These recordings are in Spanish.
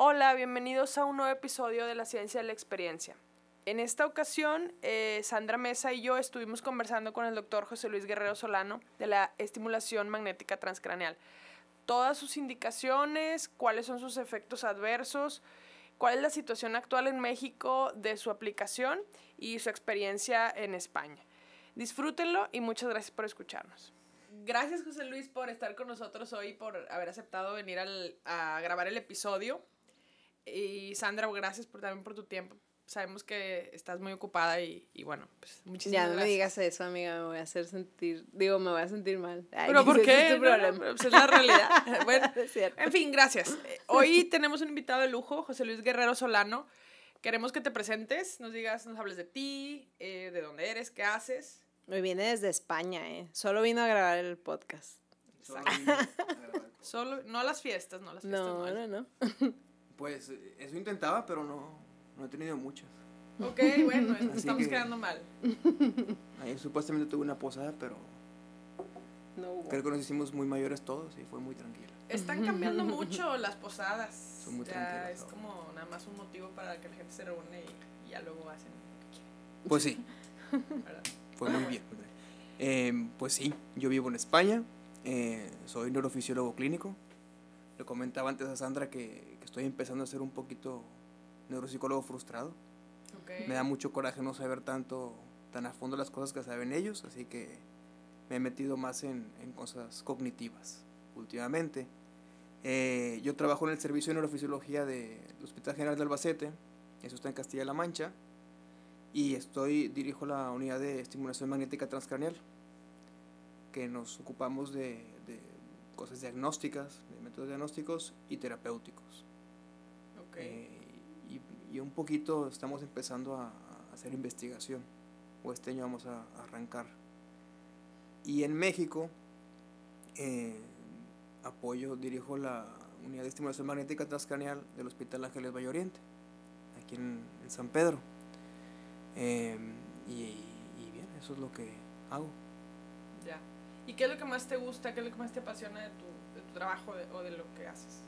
Hola, bienvenidos a un nuevo episodio de La Ciencia de la Experiencia. En esta ocasión, eh, Sandra Mesa y yo estuvimos conversando con el doctor José Luis Guerrero Solano de la estimulación magnética transcraneal. Todas sus indicaciones, cuáles son sus efectos adversos, cuál es la situación actual en México de su aplicación y su experiencia en España. Disfrútenlo y muchas gracias por escucharnos. Gracias José Luis por estar con nosotros hoy, por haber aceptado venir a grabar el episodio. Y Sandra, gracias por, también por tu tiempo. Sabemos que estás muy ocupada y, y bueno, pues muchísimas gracias. Ya no me digas eso, amiga, me voy a hacer sentir, digo, me voy a sentir mal. ¿Pero por qué? Es, problema. Pues, es la realidad. bueno, es en fin, gracias. Eh, hoy tenemos un invitado de lujo, José Luis Guerrero Solano. Queremos que te presentes, nos digas, nos hables de ti, eh, de dónde eres, qué haces. Me viene desde España, ¿eh? Solo vino a grabar el podcast. Solo, Solo no a las fiestas, no a las fiestas. No, no, no. Pues eso intentaba, pero no, no he tenido muchas. Ok, bueno, estamos quedando mal. Ahí supuestamente tuve una posada, pero no creo que nos hicimos muy mayores todos y fue muy tranquila. Están cambiando mucho las posadas. Son muy ya Es como nada más un motivo para que la gente se reúne y, ya luego hacen lo que quieren. Pues sí. fue muy bien. Eh, pues sí, yo vivo en España, eh, soy neurofisiólogo clínico. Le comentaba antes a Sandra que, estoy empezando a ser un poquito neuropsicólogo frustrado. Me da mucho coraje no saber tanto, tan a fondo las cosas que saben ellos, así que me he metido más en, en cosas cognitivas últimamente. Eh, yo trabajo en el servicio de neurofisiología del Hospital General de Albacete, eso está en Castilla-La Mancha, y estoy, dirijo la unidad de estimulación magnética transcranial, que nos ocupamos de, de cosas diagnósticas, de métodos diagnósticos y terapéuticos. Eh, y, un poquito estamos empezando a, hacer investigación, o este año vamos a, arrancar. Y en México, eh, apoyo, dirijo la unidad de estimulación magnética transcranial del Hospital Ángeles Valle Oriente, aquí en, San Pedro. Em, y, bien, eso es lo que hago. Ya. ¿Y qué es lo que más te gusta, qué es lo que más te apasiona de tu, de tu trabajo o de lo que haces?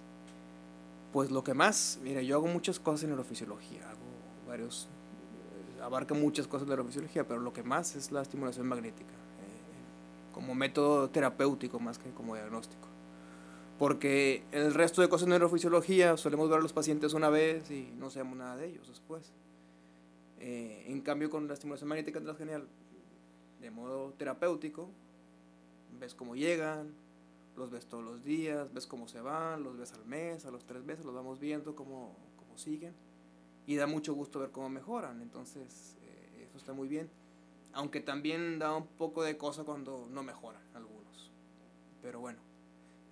Pues lo que más, mira, yo hago muchas cosas en neurofisiología, hago varios, eh, abarca muchas cosas de neurofisiología, pero lo que más es la estimulación magnética, eh, como método terapéutico más que como diagnóstico. Porque el resto de cosas de neurofisiología solemos ver a los pacientes una vez y no sabemos nada de ellos después. Eh, en cambio, con la estimulación magnética transgenial, de modo terapéutico, ves cómo llegan, los ves todos los días, ves cómo se van, los ves al mes, a los tres meses, los vamos viendo cómo, cómo siguen. Y da mucho gusto ver cómo mejoran, entonces eh, eso está muy bien, aunque también da un poco de cosa cuando no mejoran algunos, pero bueno,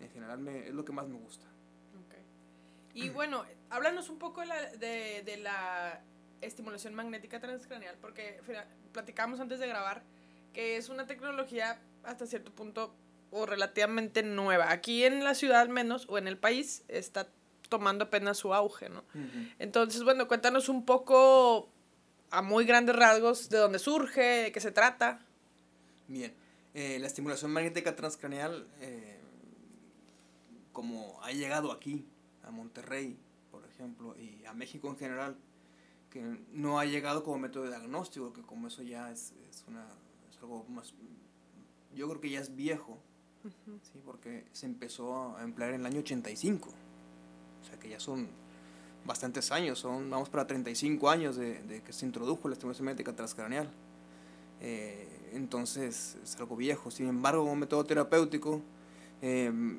en general me, es lo que más me gusta. Y bueno, háblanos un poco de la, de, de la estimulación magnética transcranial, porque platicamos antes de grabar que es una tecnología hasta cierto punto o relativamente nueva. Aquí en la ciudad al menos, o en el país, está tomando apenas su auge, ¿no? Entonces, bueno, cuéntanos un poco a muy grandes rasgos de dónde surge, de qué se trata. Bien, eh, la estimulación magnética transcraneal, eh, como ha llegado aquí, a Monterrey, por ejemplo, y a México en general, que no ha llegado como método de diagnóstico, que como eso ya es, es, una, es algo más, yo creo que ya es viejo, ¿sí? porque se empezó a emplear en el año 85, o sea que ya son bastantes años, son, vamos para 35 años de, de que se introdujo la estimulación magnética transcraneal. Eh, entonces es algo viejo, sin embargo, como método terapéutico, em,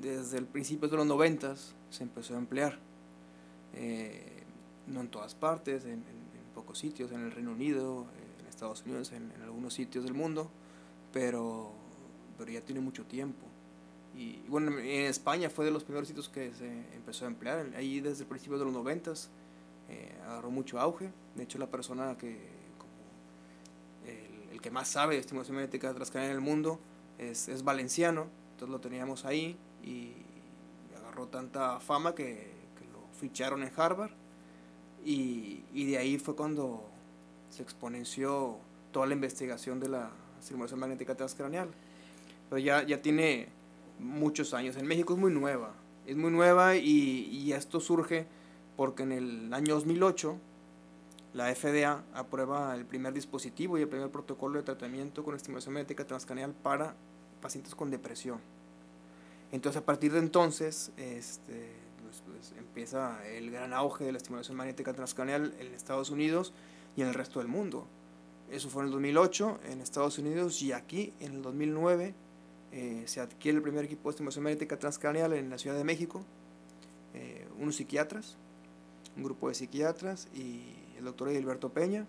desde el principio de los 90 se empezó a emplear. Eh, no en todas partes, en, en, pocos sitios, en el Reino Unido, en Estados Unidos, en, en algunos sitios del mundo, pero ya tiene mucho tiempo. Y, bueno, en España fue de los primeros sitios que se empezó a emplear. Ahí desde el principio de los noventas eh, agarró mucho auge. De hecho, la persona que, el, que más sabe de estimulación magnética transcranial en el mundo es, es valenciano. Entonces lo teníamos ahí y agarró tanta fama que, lo ficharon en Harvard. Y, y de ahí fue cuando se exponenció toda la investigación de la estimulación magnética transcranial pero ya, ya tiene muchos años. En México es muy nueva. Es muy nueva y, esto surge porque en el año 2008 la FDA aprueba el primer dispositivo y el primer protocolo de tratamiento con estimulación magnética transcranial para pacientes con depresión. Entonces a partir de entonces este, pues, pues, empieza el gran auge de la estimulación magnética transcranial en Estados Unidos y en el resto del mundo. Eso fue en el 2008 en Estados Unidos y aquí en el 2009 eh, se adquiere el primer equipo de estimulación magnética transcranial en la Ciudad de México, eh, unos psiquiatras, un grupo de psiquiatras y el doctor Edilberto Peña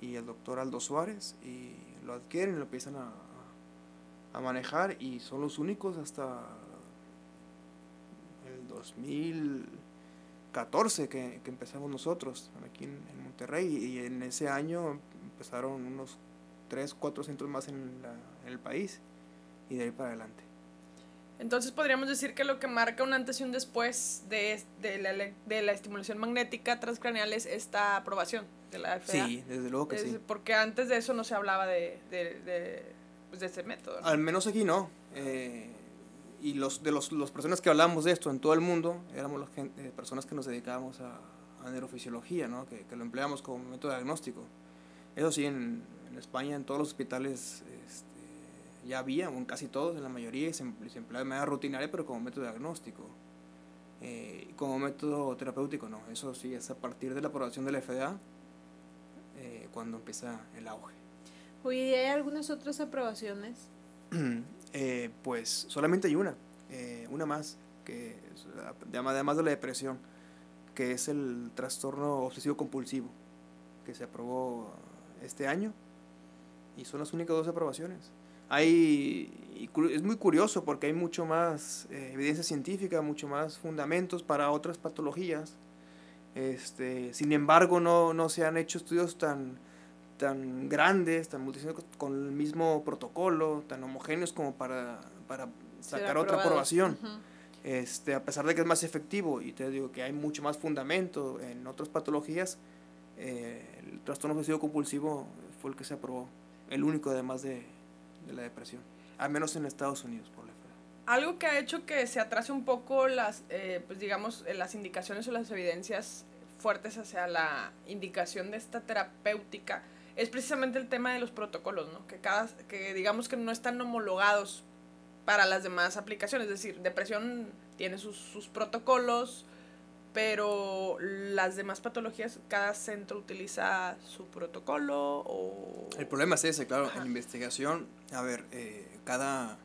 y el doctor Aldo Suárez y lo adquieren y lo empiezan a, a manejar y son los únicos hasta el 2014 que, que empezamos nosotros aquí en, en, Monterrey y en ese año empezaron unos 3, 4 centros más en, la, en el país y de ahí para adelante. Entonces podríamos decir que lo que marca un antes y un después de, de, la, de la estimulación magnética transcraneal es esta aprobación de la FDA. Sí, desde luego que es, sí. Porque antes de eso no se hablaba de, de, de, pues de este método. ¿no? Al menos aquí no. Eh, y los de los, las personas que hablamos de esto en todo el mundo éramos las eh, personas que nos dedicábamos a, a neurofisiología, ¿no? que, que, lo empleamos como método diagnóstico. Eso sí, en, en España, en todos los hospitales este, ya había, en casi todos, en la mayoría, se, se empleaba de manera rutinaria, pero como método diagnóstico. Eh, como método terapéutico, no. Eso sí, es a partir de la aprobación de la FDA eh, cuando empieza el auge. Oye, ¿y hay algunas otras aprobaciones? eh, pues solamente hay una, eh, una más, que además de la depresión, que es el trastorno obsesivo compulsivo, que se aprobó este año y son las únicas dos aprobaciones hay es muy curioso porque hay mucho más eh, evidencia científica, mucho más fundamentos para otras patologías. Este, sin embargo, no, no se han hecho estudios tan, tan grandes, tan multidisciplinarios, con el mismo protocolo, tan homogéneos como para, para sacar otra aprobación. Uh -huh. este, a pesar de que es más efectivo, y te digo que hay mucho más fundamento en otras patologías, eh, el trastorno obsesivo compulsivo fue el que se aprobó, el único además de, de la depresión, al menos en Estados Unidos por la FDA. Algo que ha hecho que se atrase un poco las, eh, pues digamos, las indicaciones o las evidencias fuertes hacia la indicación de esta terapéutica es precisamente el tema de los protocolos, ¿no? Que, cada, que digamos que no están homologados para las demás aplicaciones, es decir, depresión tiene sus, sus protocolos, pero las demás patologías, cada centro utiliza su protocolo o... El problema es ese, claro, Ajá. en investigación, a ver, eh, cada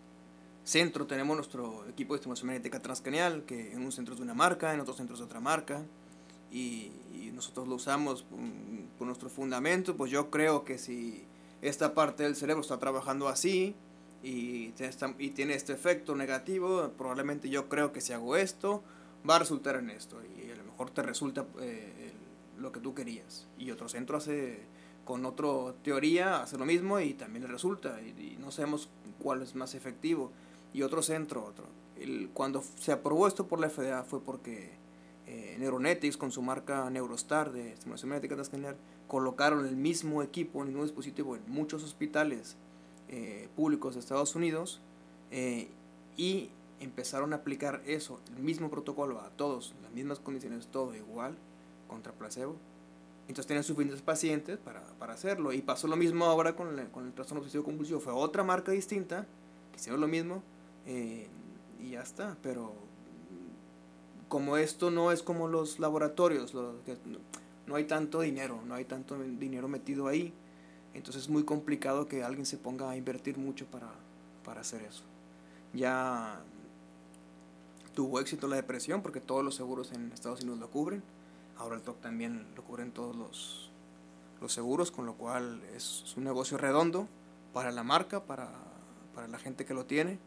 centro tenemos nuestro equipo de estimulación magnética transcranial, que en un centro es de una marca, en otros centros de otra marca, y, y nosotros lo usamos por, por, nuestro fundamento, pues yo creo que si esta parte del cerebro está trabajando así, y, y tiene este efecto negativo, probablemente yo creo que si hago esto, va a resultar en esto y a lo mejor te resulta eh, lo que tú querías. Y otro centro hace con otra teoría hace lo mismo y también le resulta y, y, no sabemos cuál es más efectivo. Y otro centro otro. El, cuando se aprobó esto por la FDA fue porque eh, Neuronetics con su marca Neurostar de estimulación magnética transcranial colocaron el mismo equipo el mismo dispositivo en muchos hospitales eh, públicos de Estados Unidos eh, y empezaron a aplicar eso, el mismo protocolo a todos, las mismas condiciones, todo igual, contra placebo. Entonces tenían suficientes pacientes para, para hacerlo. Y pasó lo mismo ahora con el, con el trastorno obsesivo compulsivo. Fue otra marca distinta, que hicieron lo mismo, eh, y ya está. Pero como esto no es como los laboratorios, que, no, no hay tanto dinero, no hay tanto dinero metido ahí. Entonces es muy complicado que alguien se ponga a invertir mucho para, para hacer eso. Ya tuvo éxito la depresión porque todos los seguros en Estados Unidos lo cubren. Ahora el TOC también lo cubren todos los, los seguros, con lo cual es, es, un negocio redondo para la marca, para, para la gente que lo tiene.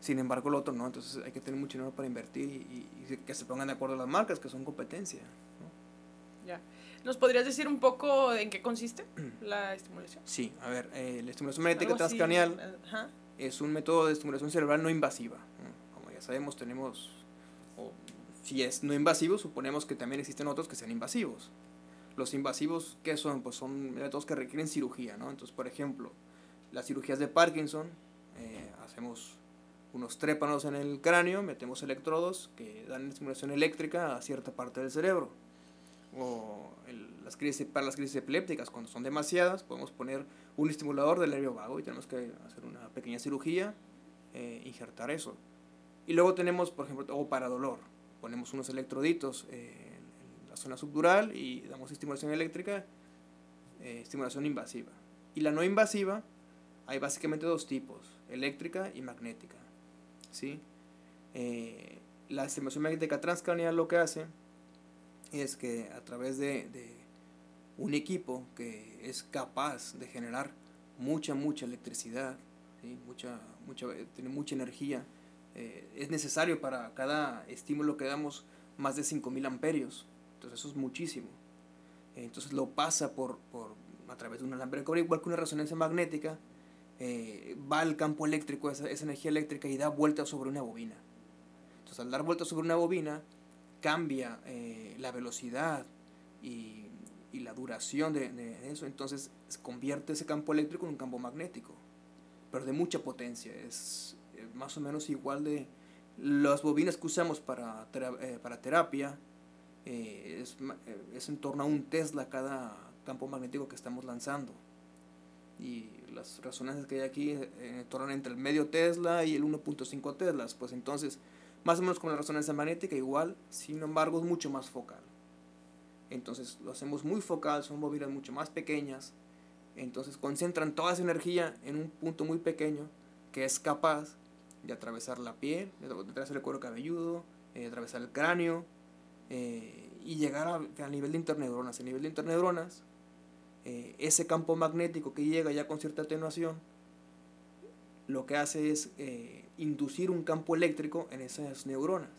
Sin embargo, el otro no, entonces hay que tener mucho dinero para invertir y, y, y que se pongan de acuerdo las marcas, que son competencia. ¿no? Ya. ¿Nos podrías decir un poco en qué consiste la estimulación? Sí, a ver, eh, la estimulación magnética transcranial es un método de estimulación cerebral no invasiva sabemos, tenemos, o si es no invasivo, suponemos que también existen otros que sean invasivos. Los invasivos, ¿qué son? Pues son métodos que requieren cirugía, ¿no? Entonces, por ejemplo, las cirugías de Parkinson, eh, hacemos unos trépanos en el cráneo, metemos electrodos que dan estimulación eléctrica a cierta parte del cerebro. O las crisis, para las crisis epilépticas, cuando son demasiadas, podemos poner un estimulador del nervio vago y tenemos que hacer una pequeña cirugía, eh, injertar eso. Y luego tenemos, por ejemplo, o para dolor, ponemos unos electroditos en la zona subdural y damos estimulación eléctrica, eh, estimulación invasiva. Y la no invasiva, hay básicamente dos tipos, eléctrica y magnética. ¿sí? Eh, la estimulación magnética transcranial lo que hace es que a través de, un equipo que es capaz de generar mucha, mucha electricidad, mucha, mucha, tiene mucha energía, eh, es necesario para cada estímulo que damos más de 5.000 amperios. Entonces eso es muchísimo. Entonces lo pasa por, por a través de un alambre de cobre, igual que una resonancia magnética, eh, va al campo eléctrico, esa, esa, energía eléctrica, y da vueltas sobre una bobina. Entonces, al dar vueltas sobre una bobina, cambia eh, la velocidad y, y la duración de, eso. Entonces, convierte ese campo eléctrico en un campo magnético, pero de mucha potencia. Es más o menos igual de las bobinas que usamos para, eh, para terapia. Eh, es, es en torno a un Tesla cada campo magnético que estamos lanzando y las resonancias que hay aquí eh, tornan entre el medio Tesla y el 1.5 Teslas, pues entonces, más o menos como la resonancia magnética, igual, sin embargo, es mucho más focal. Entonces lo hacemos muy focal, son bobinas mucho más pequeñas, entonces concentran toda esa energía en un punto muy pequeño que es capaz de atravesar la piel, de atravesar el cuero cabelludo, eh, de atravesar el cráneo eh, y llegar a, a nivel de interneuronas. A nivel de interneuronas, eh, ese campo magnético que llega ya con cierta atenuación, lo que hace es inducir un campo eléctrico en esas neuronas.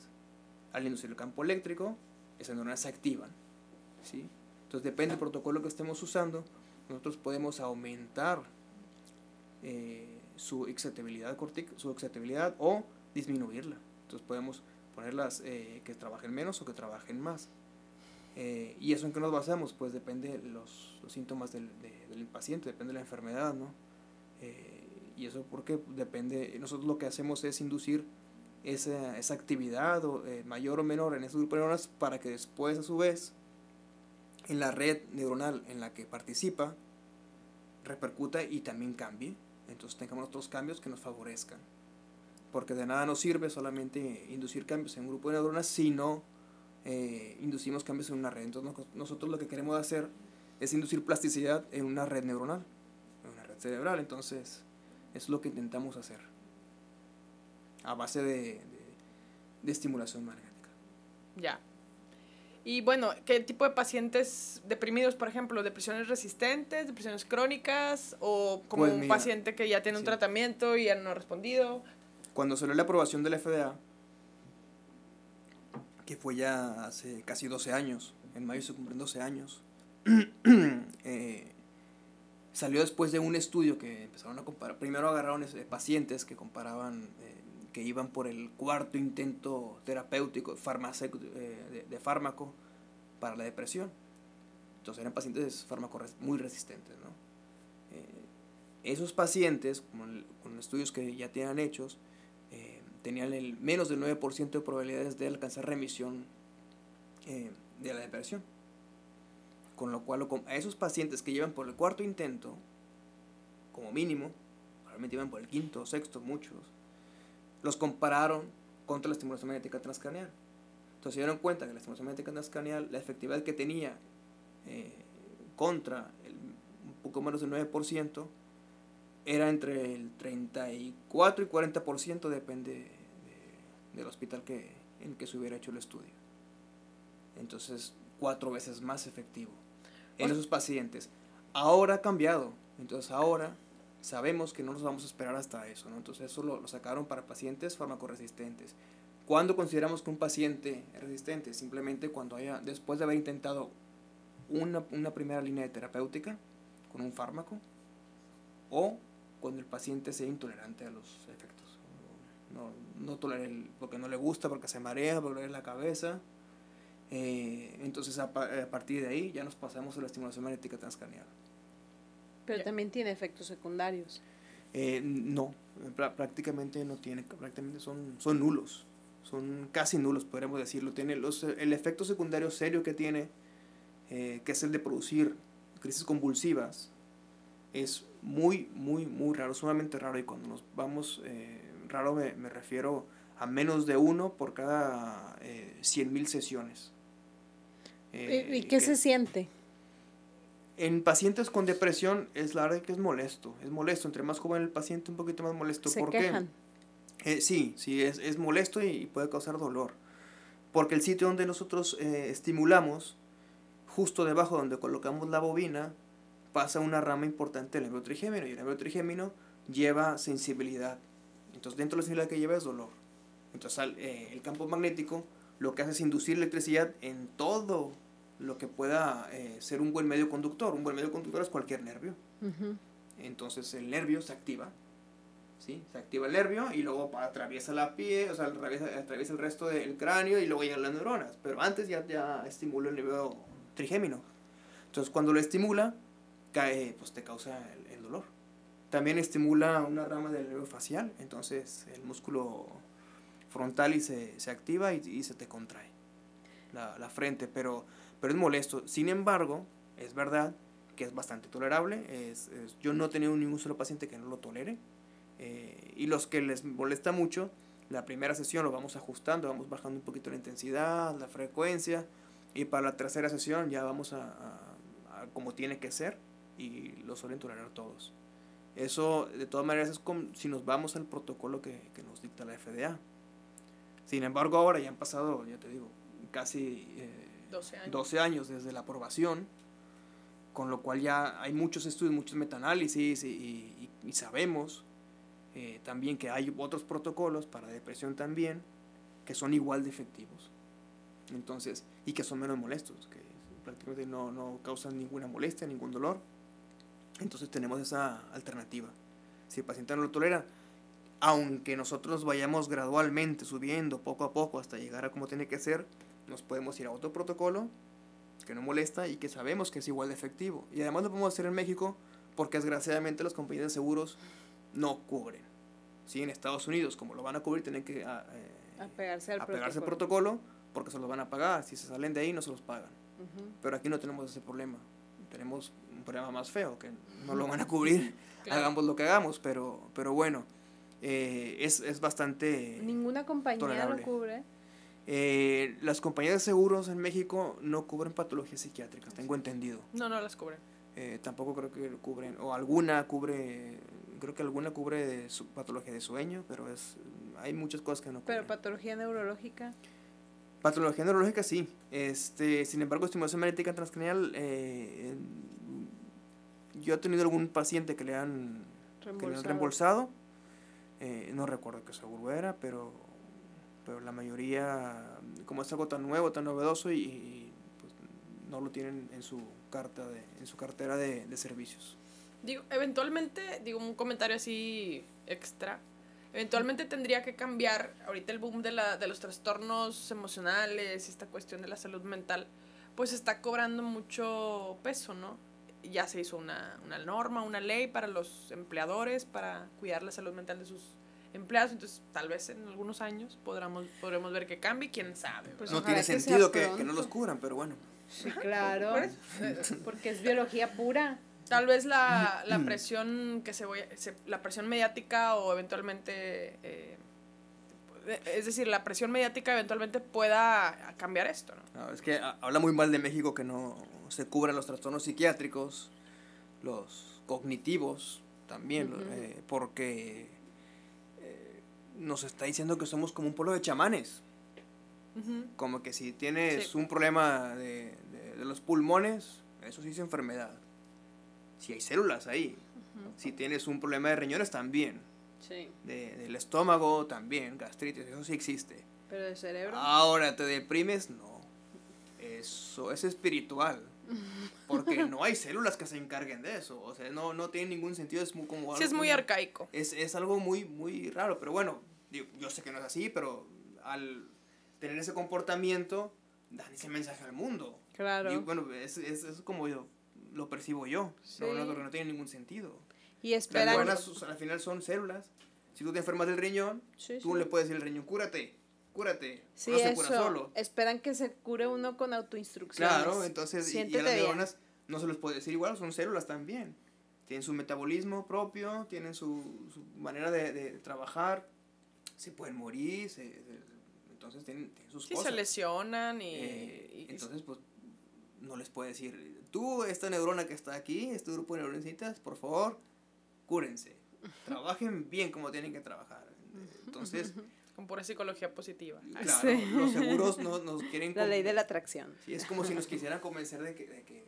Al inducir el campo eléctrico, esas neuronas se activan. ¿sí? Entonces depende del protocolo que estemos usando, nosotros podemos aumentar su excitabilidad su excitabilidad o disminuirla. Entonces podemos ponerlas que trabajen menos o que trabajen más. Eh, ¿Y eso en qué nos basamos? Pues depende de los, síntomas del, del, paciente, depende de la enfermedad, ¿no? Eh, y eso porque depende, nosotros lo que hacemos es inducir esa, esa actividad o, eh, mayor o menor en ese grupo de neuronas para que después a su vez en la red neuronal en la que participa repercuta y también cambie. Entonces tengamos otros cambios que nos favorezcan. Porque de nada nos sirve solamente inducir cambios en un grupo de neuronas, sino eh, inducimos cambios en una red. Entonces nosotros lo que queremos hacer es inducir plasticidad en una red neuronal, en una red cerebral. Entonces, es lo que intentamos hacer a base de, de estimulación magnética. Ya. Y bueno, ¿qué tipo de pacientes deprimidos, por ejemplo? ¿Depresiones resistentes, depresiones crónicas o como pues un mira, paciente que ya tiene sí. un tratamiento y ya no ha respondido? Cuando salió la aprobación de la FDA, que fue ya hace casi 12 años, en mayo se cumplen 12 años, eh, salió después de un estudio que empezaron a comparar, primero agarraron eh, pacientes que comparaban, eh, que iban por el cuarto intento terapéutico eh, de, fármaco para la depresión. Entonces eran pacientes fármaco muy resistentes. ¿no? esos pacientes, con, con estudios que ya tenían hechos, tenían el menos del 9% de probabilidades de alcanzar remisión eh, de la depresión. Con lo cual, a esos pacientes que llevan por el cuarto intento, como mínimo, probablemente llevan por el quinto o sexto, muchos, los compararon contra la estimulación magnética transcraneal. Entonces se dieron cuenta que la estimulación magnética transcraneal, la efectividad que tenía eh, contra el, un poco menos del 9%, era entre el 34 y 40%, depende de, del hospital que, en que se hubiera hecho el estudio. Entonces, cuatro veces más efectivo en esos pacientes. Ahora ha cambiado, entonces ahora sabemos que no nos vamos a esperar hasta eso, ¿no? Entonces eso lo, lo sacaron para pacientes farmacoresistentes. ¿Cuándo consideramos que un paciente es resistente? Simplemente cuando haya, después de haber intentado una, una primera línea de terapéutica con un fármaco o cuando el paciente sea intolerante a los efectos. No, no tolera el, porque no le gusta, porque se marea, porque le duele la cabeza. Eh, entonces a, a, partir de ahí ya nos pasamos a la estimulación magnética transcranial. Pero también tiene efectos secundarios. Eh, no, prácticamente no tiene, prácticamente son, son nulos, son casi nulos, podríamos decirlo. Tiene los, el efecto secundario serio que tiene, eh, que es el de producir crisis convulsivas, es muy, muy, muy raro, sumamente raro. Y cuando nos vamos, eh, raro me, me, refiero a menos de uno por cada eh, 100.000 sesiones. ¿Y qué se siente? En pacientes con depresión es la verdad que es molesto, es molesto, entre más joven el paciente un poquito más molesto. ¿Se ¿Por quejan? qué? Eh, sí, sí, es, es molesto y puede causar dolor. Porque el sitio donde nosotros eh, estimulamos, justo debajo donde colocamos la bobina, pasa una rama importante del nervio trigémino y el nervio trigémino lleva sensibilidad. Entonces dentro de la sensibilidad que lleva es dolor. Entonces al, eh, el campo magnético lo que hace es inducir electricidad en todo lo que pueda eh, ser un buen medio conductor. Un buen medio conductor es cualquier nervio. Entonces el nervio se activa. ¿sí? Se activa el nervio y luego atraviesa la piel, o sea, atraviesa, atraviesa el resto del cráneo y luego llegan las neuronas. Pero antes ya, ya estimula el nervio trigémino. Entonces cuando lo estimula, cae, pues te causa el, el dolor. También estimula una rama del nervio facial, entonces el músculo frontal y se, se activa y, y se te contrae la, la frente, pero, pero es molesto. Sin embargo, es verdad que es bastante tolerable. Es, yo no he tenido ningún solo paciente que no lo tolere. eh, y los que les molesta mucho, la primera sesión lo vamos ajustando, vamos bajando un poquito la intensidad, la frecuencia. Y para la tercera sesión ya vamos a, como tiene que ser y lo suelen tolerar todos. Eso, de todas maneras, es como si nos vamos al protocolo que, que nos dicta la FDA. Sin embargo, ahora ya han pasado, ya te digo, casi eh, 12 años. 12 años desde la aprobación, con lo cual ya hay muchos estudios, muchos metaanálisis y sabemos eh, también que hay otros protocolos para depresión también que son igual de efectivos. Entonces, y que son menos molestos, que prácticamente no, no causan ninguna molestia, ningún dolor. Entonces tenemos esa alternativa. Si el paciente no lo tolera, aunque nosotros vayamos gradualmente subiendo poco a poco hasta llegar a como tiene que ser, nos podemos ir a otro protocolo que no molesta y que sabemos que es igual de efectivo. Y además lo podemos hacer en México porque desgraciadamente las compañías de seguros no cubren. Sí, en Estados Unidos, como lo van a cubrir, tienen que ah, eh, Apegarse al apegarse al protocolo. protocolo porque se los van a pagar. Si se salen de ahí, no se los pagan. Pero aquí no tenemos ese problema. Tenemos un problema más feo, que no lo van a cubrir, Claro. hagamos lo que hagamos, pero, pero bueno, eh, es, es bastante... Ninguna compañía tolerable. lo cubre. Eh, las compañías de seguros en México no cubren patologías psiquiátricas, tengo entendido. No, no las cubren. Eh, tampoco creo que cubren, o alguna cubre, creo que alguna cubre de su, patología de sueño, pero es hay muchas cosas que no cubren. Pero patología neurológica. Patología neurológica sí. Este, sin embargo, estimulación magnética transcranial, eh, yo he tenido algún paciente que le han, que le han Reembolsado. reembolsado. Eh, no recuerdo qué seguro era, pero, pero la mayoría, como es algo tan nuevo, tan novedoso, y, y, pues, no lo tienen en su carta de, en su cartera de, de servicios. Digo, eventualmente, digo, un comentario así extra. Eventualmente tendría que cambiar ahorita el boom de, la, de los trastornos emocionales, esta cuestión de la salud mental, pues está cobrando mucho peso, ¿no? Ya se hizo una, una norma, una ley para los empleadores para cuidar la salud mental de sus empleados, entonces tal vez en algunos años podremos, podremos ver que cambie, quién sabe. Pues no tiene sentido que, que no los cubran, pero bueno. Sí, claro. Porque es biología pura. Tal vez la, la presión que se voy a- se- la presión mediática o eventualmente eh, es decir, la presión mediática eventualmente pueda cambiar esto, ¿no? No, es que ha- habla muy mal de México que no se cubran los trastornos psiquiátricos, los cognitivos también, eh, porque nos está diciendo que somos como un pueblo de chamanes. Como que si tienes Sí. un problema de, de- de los pulmones, eso sí es enfermedad. Si hay células ahí. Si tienes un problema de riñones, también. Sí. De- del estómago, también. Gastritis, eso sí existe. Pero de cerebro. Ahora, ¿te deprimes? No. Eso es espiritual. Porque no hay células que se encarguen de eso. O sea, no, no tiene ningún sentido. Es muy, como Sí, es muy arcaico. Es, es algo muy, muy raro. Pero bueno, digo, yo sé que no es así, pero al tener ese comportamiento, dan ese mensaje al mundo. Claro. Digo, bueno, es, es, es como yo lo percibo yo. Sí. No, no, no tiene ningún sentido. y Las esperan. buenas, al final son células Si tú te enfermas del riñón, Sí, tú sí. le puedes decir al riñón, cúrate, cúrate. Sí, no se eso. cura solo. Esperan que se cure uno con autoinstrucciones. Claro, entonces, y- y, a las neuronas no se les puede decir igual, son células también. Tienen su metabolismo propio, tienen su, su manera de, de trabajar, se pueden morir, se- se- entonces tienen, tienen sus Sí, cosas. se lesionan y... Eh, y- entonces, pues, no les puede decir, tú, esta neurona que está aquí, este grupo de neuroncitas, por favor, cúrense. Trabajen bien como tienen que trabajar. Entonces, con pura psicología positiva. claro, Sí. los seguros no, nos quieren... La ley de la atracción. Sí, es como si nos quisieran convencer de que, de que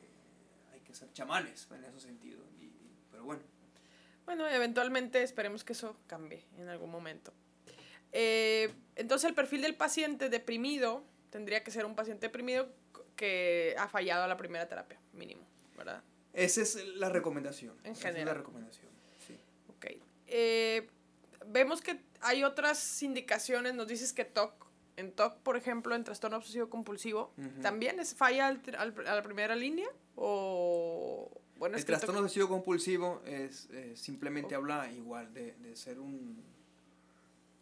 hay que ser chamanes en ese sentido. Y- y- pero bueno, Bueno, eventualmente esperemos que eso cambie en algún momento. Eh, entonces el perfil del paciente deprimido tendría que ser un paciente deprimido que ha fallado a la primera terapia, mínimo, ¿verdad? esa es la recomendación. En esa es la general. recomendación. Sí. Ok. Eh, vemos que hay otras indicaciones, nos dices que TOC, en TOC, por ejemplo, en trastorno obsesivo compulsivo. ¿también es falla al al- a la primera línea? O, bueno, es el que trastorno obsesivo compulsivo es eh, simplemente Oh. habla igual de, de ser un,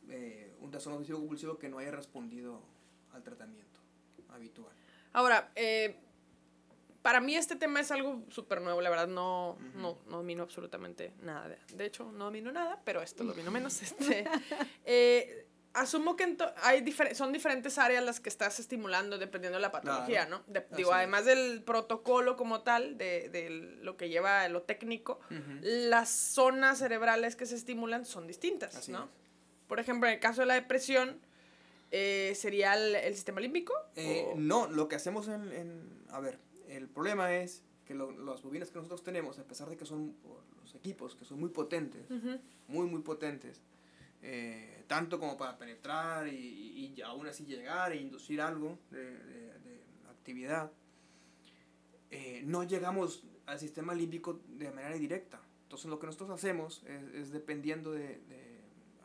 eh, un trastorno obsesivo compulsivo que no haya respondido al tratamiento habitual. Ahora, eh, para mí este tema es algo súper nuevo, la verdad no, Ujú. no, no domino absolutamente nada. De, de hecho, no domino nada, pero esto lo domino menos. Este, eh, asumo que hay difer- son diferentes áreas las que estás estimulando dependiendo de la patología, Claro. ¿no? De- Así digo, es. además del protocolo como tal, de, de lo que lleva lo técnico, las zonas cerebrales que se estimulan son distintas, Así ¿no? es. Por ejemplo, en el caso de la depresión, eh, ¿sería el, el sistema límbico? Eh, ¿O- no, lo que hacemos en, en- A ver, el problema es que lo- las bobinas que nosotros tenemos, a pesar de que son los equipos que son muy potentes, Ujú. muy, muy potentes, eh, tanto como para penetrar y, y- aún así llegar e inducir algo de, de- de actividad, eh, no llegamos al sistema límbico de manera directa. Entonces lo que nosotros hacemos es, es dependiendo de, de-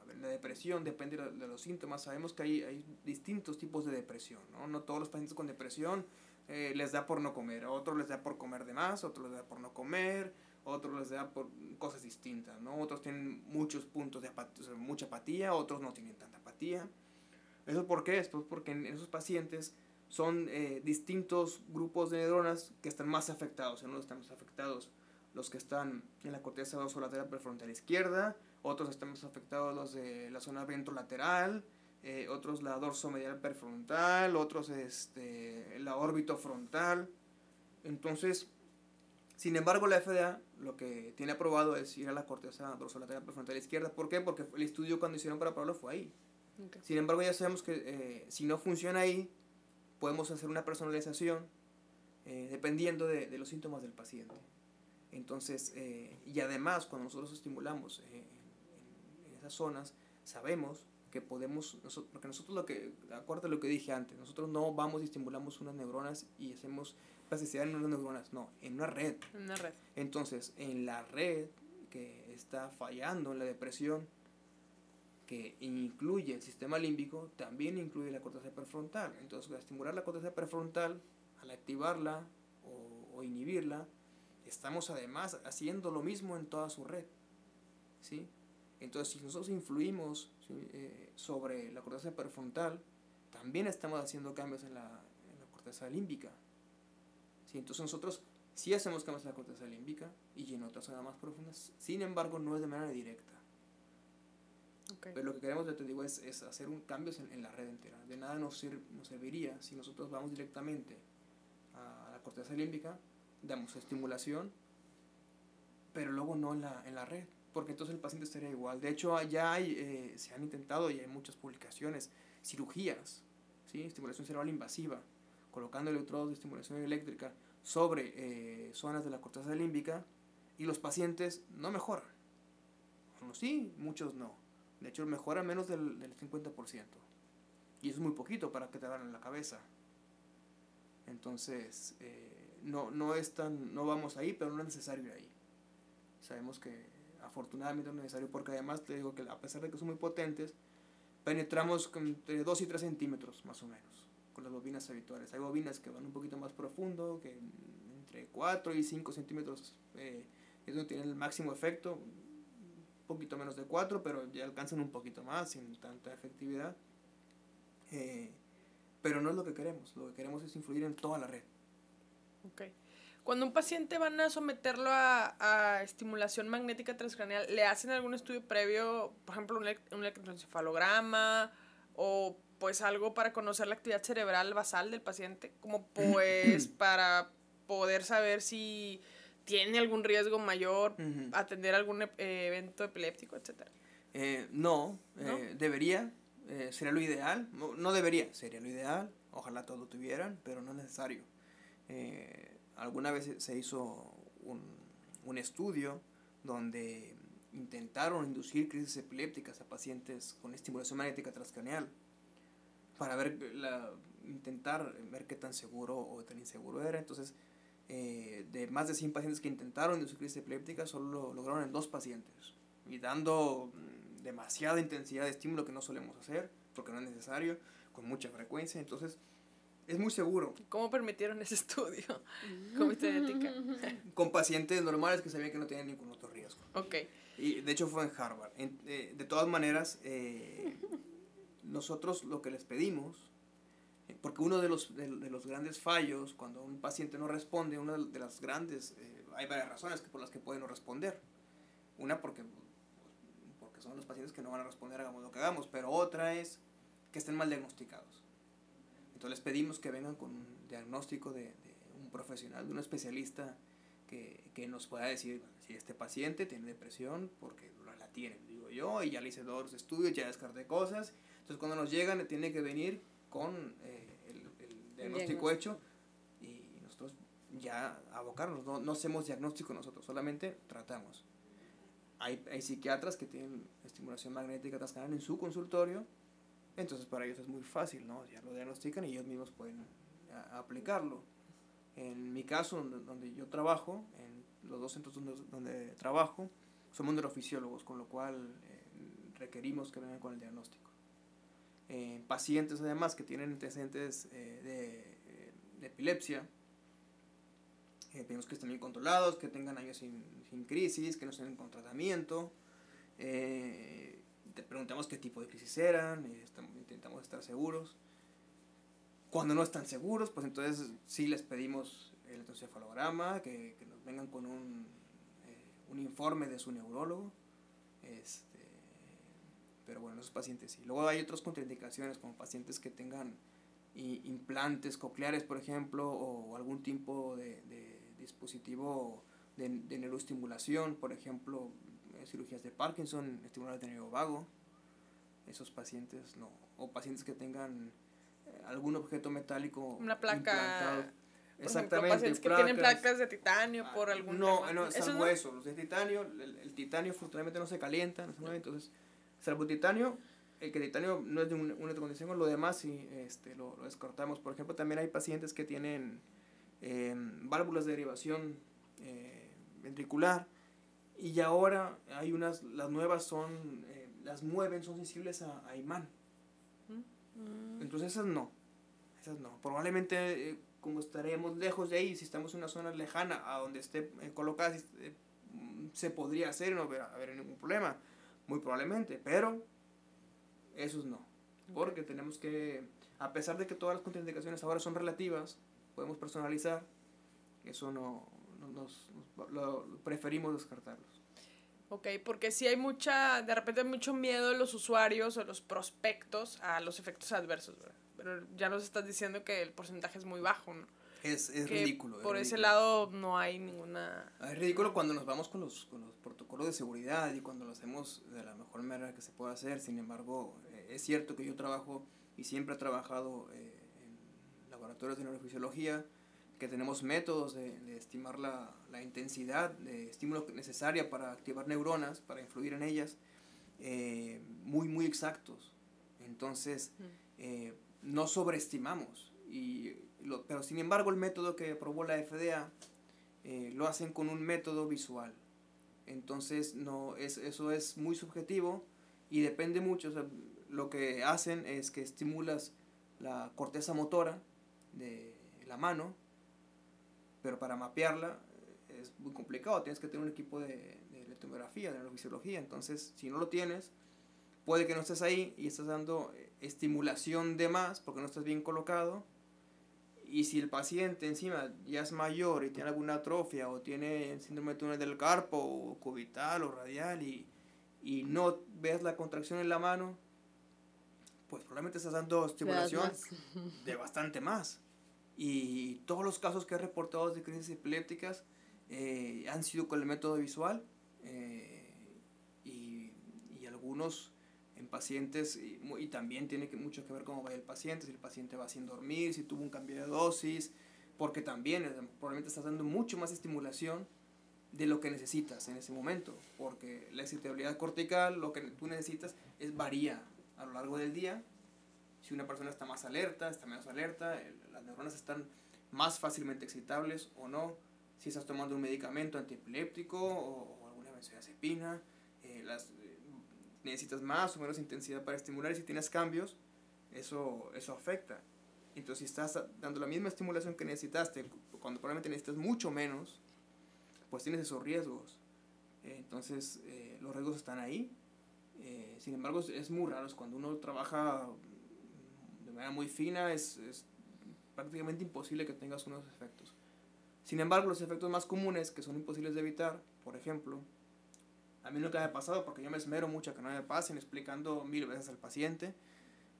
ver, la depresión, depende de, de los síntomas. Sabemos que hay, hay distintos tipos de depresión, ¿no? No todos los pacientes con depresión eh, les da por no comer, a otros les da por comer de más, a otros les da por no comer, a otros les da por cosas distintas, ¿no? Otros tienen muchos puntos de apatía, mucha apatía, otros no tienen tanta apatía. ¿Eso por qué? Es pues porque en esos pacientes son eh, distintos grupos de neuronas que están más afectados. En unos están más afectados los que están en la corteza dorsolateral prefrontal izquierda, otros están más afectados los de la zona ventrolateral, eh, otros la dorsomedial prefrontal, otros este, la órbito frontal. Entonces, sin embargo, la FDA lo que tiene aprobado es ir a la corteza dorsolateral prefrontal izquierda. ¿Por qué? Porque el estudio cuando hicieron para aprobarlo fue ahí. Ok. Sin embargo, ya sabemos que eh, si no funciona ahí, podemos hacer una personalización eh, dependiendo de, de los síntomas del paciente. Entonces, eh, y además, cuando nosotros estimulamos eh, en, en esas zonas, sabemos que podemos, nosotros, porque nosotros lo que, acuérdate lo que dije antes, nosotros no vamos y estimulamos unas neuronas y hacemos plasticidad en unas neuronas, no, en una red. En una red. Entonces, en la red que está fallando en la depresión, que incluye el sistema límbico, también incluye la corteza prefrontal. Entonces, al estimular la corteza prefrontal, al activarla o, o inhibirla, estamos además haciendo lo mismo en toda su red. ¿sí? Entonces, si nosotros influimos eh, sobre la corteza prefrontal, también estamos haciendo cambios en la, en la corteza límbica. ¿sí? Entonces, nosotros sí hacemos cambios en la corteza límbica y en otras zonas más profundas. Sin embargo, no es de manera directa. Pero lo que queremos, ya te digo, es, es hacer un cambios en, en la red entera. De nada nos, sir- nos serviría si nosotros vamos directamente a la corteza límbica, damos estimulación, pero luego no en la, en la red, porque entonces el paciente estaría igual. De hecho, ya eh, se han intentado y hay muchas publicaciones, cirugías, ¿sí? estimulación cerebral invasiva, colocando electrodos de estimulación eléctrica sobre eh, zonas de la corteza límbica y los pacientes no mejoran. Unos sí, muchos no. De hecho, mejora menos del, del 50%. Y es muy poquito para que te en la cabeza. Entonces, eh, no, no es tan, no vamos ahí, pero no es necesario ir ahí. Sabemos que afortunadamente no es necesario porque además te digo que a pesar de que son muy potentes, penetramos entre 2 y 3 centímetros más o menos con las bobinas habituales. Hay bobinas que van un poquito más profundo, que entre 4 y 5 centímetros eh, es donde tienen el máximo efecto. poquito menos de 4, pero ya alcanzan un poquito más sin tanta efectividad. Eh, pero no es lo que queremos, lo que queremos es influir en toda la red. Ok. Cuando un paciente van a someterlo a, a estimulación magnética transcranial, ¿le hacen algún estudio previo, por ejemplo, un, elec- un electroencefalograma o pues algo para conocer la actividad cerebral basal del paciente? Como pues para poder saber si tiene algún riesgo mayor, atender algún eh, evento epiléptico, etcétera. Eh, no, ¿No? eh, debería, eh, sería lo ideal, no, no debería, sería lo ideal, ojalá todos lo tuvieran, pero no es necesario. Alguna vez se- hizo un, un estudio donde intentaron inducir crisis epilépticas a pacientes con estimulación magnética transcraneal para ver la, intentar ver qué tan seguro o tan inseguro era. Entonces, eh, de más de 100 pacientes que intentaron inducir crisis epilépticas, solo lo lograron en dos pacientes. Y dando mm, demasiada intensidad de estímulo que no solemos hacer, porque no es necesario, con mucha frecuencia. Entonces, es muy seguro. ¿Cómo permitieron ese estudio? Comité de ética. Con pacientes normales que sabían que no tenían ningún otro riesgo. Ok. Y de hecho fue en Harvard. En- eh, de todas maneras, eh, nosotros lo que les pedimos, eh, porque uno de los, de, de los grandes fallos, cuando un paciente no responde, una de las grandes, eh, hay varias razones que por las que puede no responder. Una porque, porque son los pacientes que no van a responder, hagamos lo que hagamos, pero otra es que estén mal diagnosticados. Entonces les pedimos que vengan con un diagnóstico de, de un profesional, de un especialista que, que nos pueda decir si este paciente tiene depresión, porque la la tiene, digo yo, y ya le hice dos estudios, ya descarté cosas. Entonces cuando nos llegan tiene que venir con eh, el, el diagnóstico hecho y nosotros ya abocarnos, no, no hacemos diagnóstico nosotros, solamente tratamos. Hay, hay psiquiatras que tienen estimulación magnética transcranial en su consultorio, entonces para ellos es muy fácil, ¿no? Ya lo diagnostican y ellos mismos pueden aplicarlo. En mi caso, donde, donde yo trabajo, en los dos centros donde, donde trabajo, somos neurofisiólogos, con lo cual eh, requerimos que vengan con el diagnóstico. En pacientes, además, que tienen antecedentes eh, de, epilepsia, eh, pedimos que estén bien controlados, que tengan años sin, sin crisis, que no estén con tratamiento. Eh, te preguntamos qué tipo de crisis eran, estamos- intentamos estar seguros. Cuando no están seguros, pues entonces sí les pedimos el electroencefalograma, que, que nos vengan con un, eh, un informe de su neurólogo. Este, pero bueno, esos pacientes sí. Luego hay otras contraindicaciones, como pacientes que tengan implantes cocleares, por ejemplo, o algún tipo de, dispositivo de, neuroestimulación, por ejemplo, cirugías de Parkinson, estimuladores de nervio vago. Esos pacientes no. O pacientes que tengan eh, algún objeto metálico Una placa. implantado. Por ejemplo, pacientes que tienen placas de titanio por algún no, tema. no, ¿Esos salvo eso, los de titanio, el, el titanio afortunadamente no se calienta, no se mueve, entonces, salvo el titanio, el que titanio no es de un- una condición, lo demás sí este, lo, lo descartamos. Por ejemplo, también hay pacientes que tienen eh, válvulas de derivación eh, ventricular y ahora hay unas, las nuevas son, eh, las mueven, son sensibles a, a imán. Mm. Entonces esas no, esas no. Probablemente eh, como estaremos lejos de ahí, si estamos en una zona lejana a donde esté eh, colocada, eh, se podría hacer y no haber, haber ningún problema, muy probablemente, pero esos no. Porque tenemos que, a pesar de que todas las contraindicaciones ahora son relativas, podemos personalizar, eso no, no- nos- lo- lo preferimos descartarlos. Ok, porque sí hay mucha, de repente hay mucho miedo de los usuarios o los prospectos a los efectos adversos, ¿verdad? Pero ya nos estás diciendo que el porcentaje es muy bajo, ¿no? Es, es que ridículo. es Por ese ridículo. lado no hay ninguna... Ah, Es ridículo cuando nos vamos con los, con los protocolos de seguridad y cuando lo hacemos de la mejor manera que se pueda hacer. Sin embargo, eh, es cierto que yo trabajo y siempre he trabajado eh, en laboratorios de neurofisiología, que tenemos métodos de, de estimar la, la intensidad de estímulo necesaria para activar neuronas, para influir en ellas, eh, muy, muy exactos. Entonces, eh, no sobreestimamos. Y lo- pero sin embargo, el método que aprobó la FDA eh, lo hacen con un método visual. Entonces, no, es, eso es muy subjetivo y depende mucho. o sea, lo que hacen es que estimulas la corteza motora de la mano, pero para mapearla es muy complicado, tienes que tener un equipo de, de electromografía, de neurofisiología, entonces si no lo tienes, puede que no estés ahí y estás dando eh, estimulación de más porque no estás bien colocado. Y si el paciente encima ya es mayor y tiene alguna atrofia o tiene síndrome de túnel del carpo o cubital o radial y, y no ves la contracción en la mano, pues probablemente estás dando estimulación de bastante más. Y todos los casos que he reportado de crisis epilépticas eh, han sido con el método visual eh, y, y algunos en pacientes y, y, también tiene que, mucho que ver cómo va el paciente, si el paciente va sin dormir, si tuvo un cambio de dosis, porque también eh, probablemente estás dando mucho más estimulación de lo que necesitas en ese momento, porque la excitabilidad cortical, lo que tú necesitas es varía a lo largo del día. Si una persona está más alerta, está menos alerta, el, las neuronas están más fácilmente excitables o no, si estás tomando un medicamento antiepiléptico o, o alguna benzodiazepina, eh, las, necesitas más o menos intensidad para estimular y si tienes cambios, eso, eso afecta. Entonces, si estás dando la misma estimulación que necesitaste, cuando probablemente necesitas mucho menos, pues tienes esos riesgos. Entonces, eh, los riesgos están ahí. Eh, sin embargo, es muy raro. Cuando uno trabaja de manera muy fina, es, es prácticamente imposible que tengas unos efectos. Sin embargo, los efectos más comunes que son imposibles de evitar, por ejemplo, a mí nunca me ha pasado porque yo me esmero mucho que no me pasen explicando mil veces al paciente.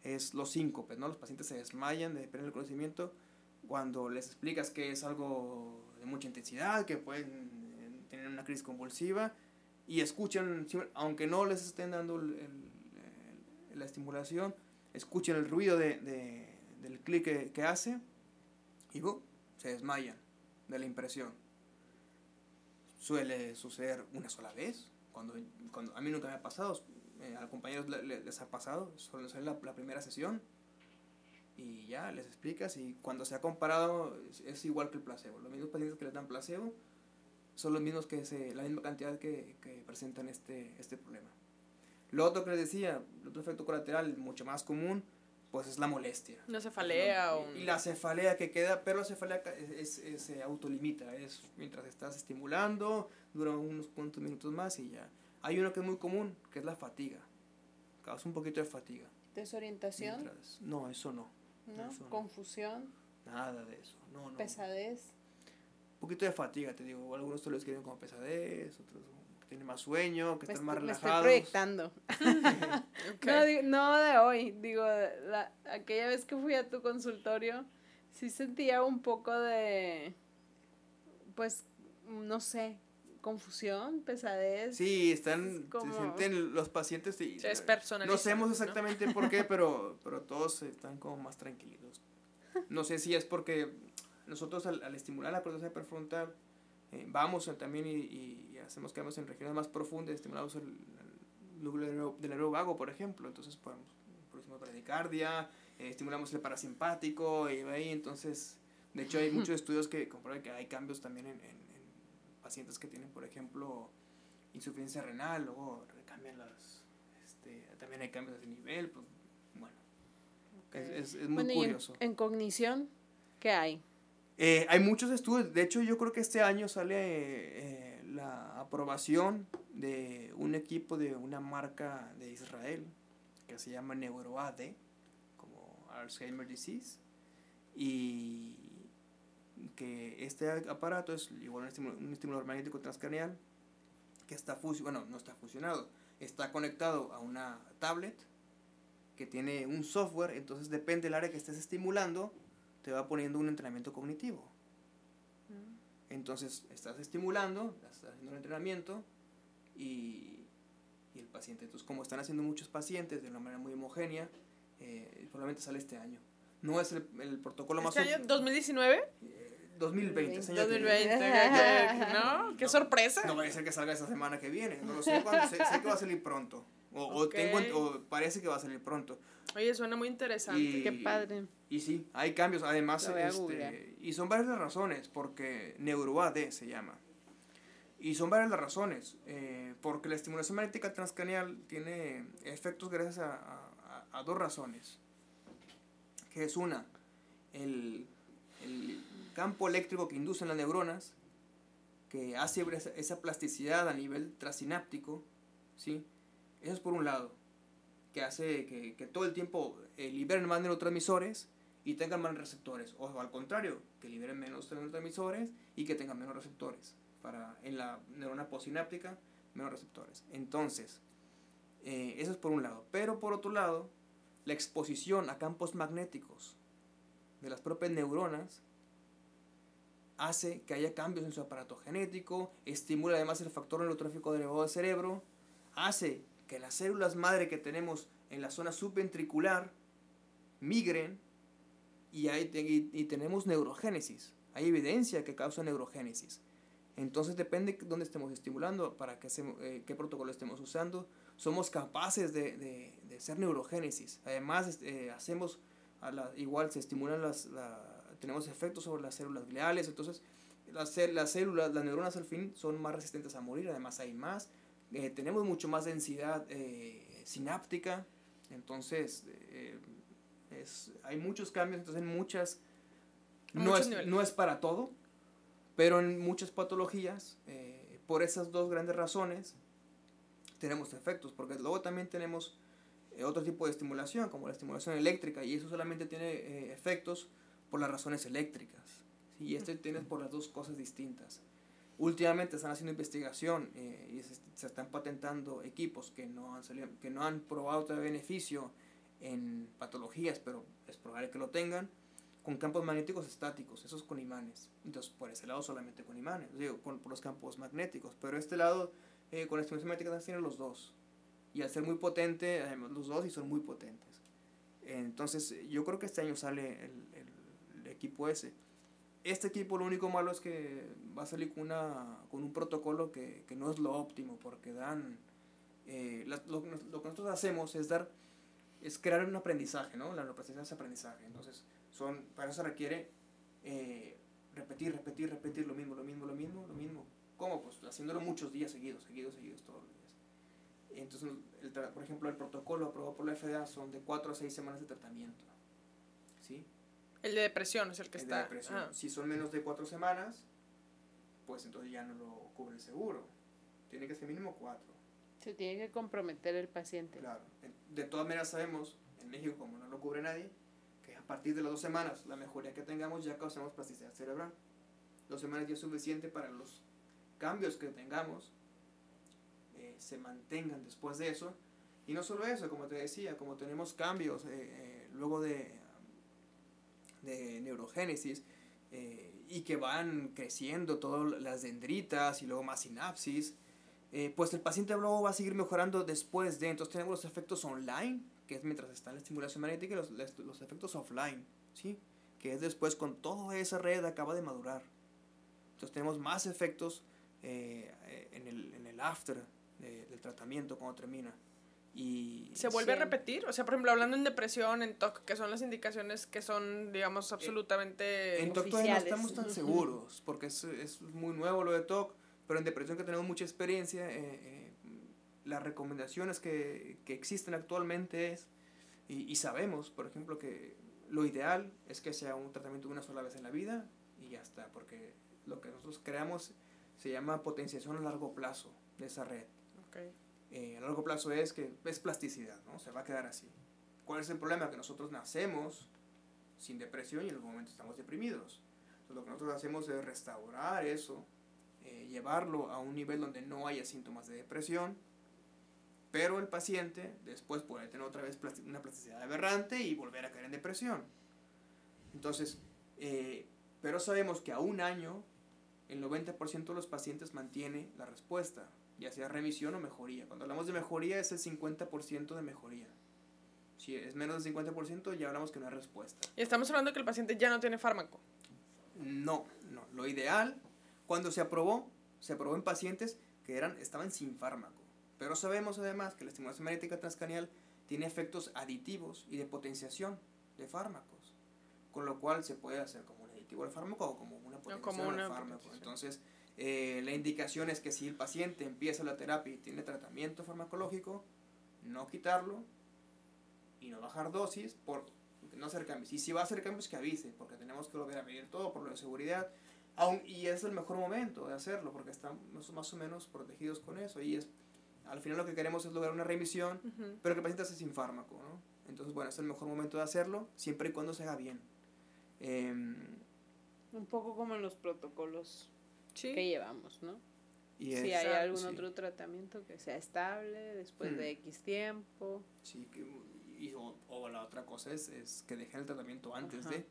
Es los síncopes, ¿no? Los pacientes se desmayan de perder el conocimiento cuando les explicas que es algo de mucha intensidad, que pueden tener una crisis convulsiva y escuchan, aunque no les estén dando la estimulación, escuchan el ruido de, del clic que, que, hace y se desmayan de la impresión. Suele suceder una sola vez, cuando, cuando a mí nunca me ha pasado, eh, a compañeros les, les, ha pasado, solo es la, primera sesión y ya les explicas y cuando se ha comparado es, es, igual que el placebo. Los mismos pacientes que les dan placebo son los mismos que se, la misma cantidad que, que presentan este, este problema. Lo otro que les decía, el otro efecto colateral mucho más común, pues es la molestia. La cefalea o... Y la cefalea que queda, pero la cefalea es, es, se autolimita, es mientras estás estimulando, dura unos cuantos minutos más y ya. Hay uno que es muy común, que es la fatiga. Causa un poquito de fatiga. ¿Desorientación? Mientras, no, eso no. ¿No? Eso ¿Confusión? No. Nada de eso, no, no. ¿Pesadez? Un poquito de fatiga, te digo. Algunos te lo escriben como pesadez, otros tienen más sueño, que me están más relajados. Me estoy proyectando. okay. no, no de hoy, digo, la, aquella vez que fui a tu consultorio, sí sentía un poco de, pues, no sé, confusión, pesadez. Sí, están, como... se sienten los pacientes. Y, es personalizado. No sabemos exactamente ¿no? por qué, pero, pero todos están como más tranquilos. No sé si es porque nosotros al, al estimular la corteza prefrontal, eh, vamos también y, y, hacemos que vamos en regiones más profundas, estimulamos el, el lóbulo del nervio vago, por ejemplo. Entonces, podemos, producimos bradicardia, eh, estimulamos el parasimpático, y ahí, entonces, de hecho, hay muchos estudios que comprueban que hay cambios también en, en pacientes que tienen, por ejemplo, insuficiencia renal, luego cambian las, este, también hay cambios de nivel, pues, bueno, okay. es, es, es, muy bueno, curioso. En, en, cognición qué hay? Eh, hay muchos estudios, de hecho yo creo que este año sale eh, la aprobación de un equipo de una marca de Israel que se llama NeuroAD, como Alzheimer Disease, y que este aparato es igual un estimulador, un estimulador magnético transcranial que está fusionado, bueno, no está fusionado, está conectado a una tablet que tiene un software, entonces depende del área que estés estimulando, te va poniendo un entrenamiento cognitivo. Entonces estás estimulando, estás haciendo un entrenamiento y, y, el paciente, entonces como están haciendo muchos pacientes de una manera muy homogénea, eh, probablemente sale este año. No es el, el protocolo ¿Este más... año? ¿2019? Eh, 2020, señor. 2020, ¿no? Qué sorpresa. No, no vaya a ser que salga esta semana que viene. No lo sé cuándo, sé, sé, que va a salir pronto. O, okay. o, tengo, o parece que va a salir pronto. Oye, suena muy interesante. Y, Qué padre. Y sí, hay cambios. Además, este, y son varias las razones, porque NeuroAD se llama. Y son varias las razones. Eh, porque la estimulación magnética transcranial tiene efectos gracias a, a, a dos razones. Que es una, el, el campo eléctrico que inducen las neuronas que hace esa plasticidad a nivel trasináptico, ¿sí? Eso es por un lado, que hace que, que todo el tiempo eh, liberen más neurotransmisores y tengan más receptores, o al contrario, que liberen menos neurotransmisores y que tengan menos receptores, para en la neurona postsináptica, menos receptores. Entonces, eh, eso es por un lado, pero por otro lado, la exposición a campos magnéticos de las propias neuronas hace que haya cambios en su aparato genético, estimula además el factor neurotrófico derivado del cerebro, hace que las células madre que tenemos en la zona subventricular migren y, hay, y, tenemos neurogénesis. Hay evidencia que causa neurogénesis. Entonces depende de dónde estemos estimulando, para qué, eh, qué protocolo estemos usando. Somos capaces de, de, de hacer neurogénesis. Además, eh, hacemos, a la, igual se estimulan las, tenemos efectos sobre las células gliales. Entonces, las, las células, las neuronas al fin son más resistentes a morir. Además, hay más. Eh, tenemos mucho más densidad eh, sináptica, entonces eh, es, hay muchos cambios, entonces en muchas, no es, no es, para todo, pero en muchas patologías, por esas dos grandes razones, tenemos efectos, porque luego también tenemos otro tipo de estimulación, como la estimulación eléctrica, y eso solamente tiene efectos por las razones eléctricas, y este tiene por las dos cosas distintas. Últimamente están haciendo investigación eh, y se, están patentando equipos que no, han salido, que no han probado todavía beneficio en patologías, pero es probable que lo tengan, con campos magnéticos estáticos, esos con imanes. Entonces, por ese lado solamente con imanes, digo, con, por los campos magnéticos, pero este lado, eh, con la estimulación magnética, tienen los dos. Y al ser muy potente, los dos y son muy potentes. Entonces, yo creo que este año sale el, el equipo ese este equipo lo único malo es que va a salir con, una, con un protocolo que, que no es lo óptimo, porque dan... Eh, lo, lo, que nosotros hacemos es dar es crear un aprendizaje, ¿no? La neuroplasticidad es aprendizaje. Entonces, son, para eso requiere eh, repetir, repetir, repetir lo mismo, lo mismo, lo mismo, lo mismo. ¿Cómo? Pues haciéndolo muchos días seguidos, seguidos, seguidos, todos los días. Entonces, el, por ejemplo, el protocolo aprobado por la FDA son de 4 a 6 semanas de tratamiento. ¿Sí? El de depresión es el que está. Ah. Si son menos de cuatro semanas, pues entonces ya no lo cubre el seguro. Tiene que ser mínimo cuatro. Se tiene que comprometer el paciente. Claro. De todas maneras sabemos, en México como no lo cubre nadie, que a partir de las dos semanas, la mejoría que tengamos ya causamos plasticidad cerebral. Dos semanas ya es suficiente para los cambios que tengamos eh, se mantengan después de eso. Y no solo eso, como te decía, como tenemos cambios eh, eh, luego de de neurogénesis eh, y que van creciendo todas las dendritas y luego más sinapsis, eh, pues el paciente luego va a seguir mejorando después de. Entonces tenemos los efectos online, que es mientras está en la estimulación magnética, y los, los efectos offline, ¿sí? que es después con toda esa red acaba de madurar. Entonces tenemos más efectos eh, en, el, en el after del tratamiento cuando termina. Y ¿Se vuelve a repetir? O sea, por ejemplo, hablando en depresión, en TOC, que son las indicaciones que son, digamos, absolutamente En TOC todavía no estamos tan seguros, porque es, es, muy nuevo lo de TOC, pero en depresión que tenemos mucha experiencia, eh, eh, las recomendaciones que, que, existen actualmente es, y, y, sabemos, por ejemplo, que lo ideal es que sea un tratamiento una sola vez en la vida y ya está, porque lo que nosotros creamos se llama potenciación a largo plazo de esa red. Okay. Eh, a largo plazo es que es plasticidad, ¿no? Se va a quedar así. ¿Cuál es el problema? Que nosotros nacemos sin depresión y en algún momento estamos deprimidos. Entonces lo que nosotros hacemos es restaurar eso, eh, llevarlo a un nivel donde no haya síntomas de depresión, pero el paciente después puede tener otra vez una plasticidad aberrante y volver a caer en depresión. Entonces, eh, pero sabemos que a un año el 90% de los pacientes mantiene la respuesta ya sea remisión o mejoría. Cuando hablamos de mejoría es el 50% de mejoría. Si es menos del 50% ya hablamos que no hay respuesta. Y estamos hablando que el paciente ya no tiene fármaco. No, no. Lo ideal, cuando se aprobó, se aprobó en pacientes que eran, estaban sin fármaco. Pero sabemos además que la estimulación magnética transcranial tiene efectos aditivos y de potenciación de fármacos. Con lo cual se puede hacer como un aditivo del fármaco o como una potenciación del fármaco. Entonces, eh, la indicación es que si el paciente empieza la terapia y tiene tratamiento farmacológico, no quitarlo y no bajar dosis por no hacer cambios. Y si va a hacer cambios, que avise, porque tenemos que volver a medir todo por lo de seguridad. Aun, y es el mejor momento de hacerlo porque estamos más o menos protegidos con eso. Y es, al final lo que queremos es lograr una remisión, pero que el paciente esté sin fármaco. ¿no? Entonces, bueno, es el mejor momento de hacerlo, siempre y cuando se haga bien. Em, Un poco como en los protocolos que llevamos, ¿no? si hay algún otro tratamiento que sea estable después de mm. X tiempo. Sí, que, y, o, la otra cosa es, es que dejen el tratamiento antes de...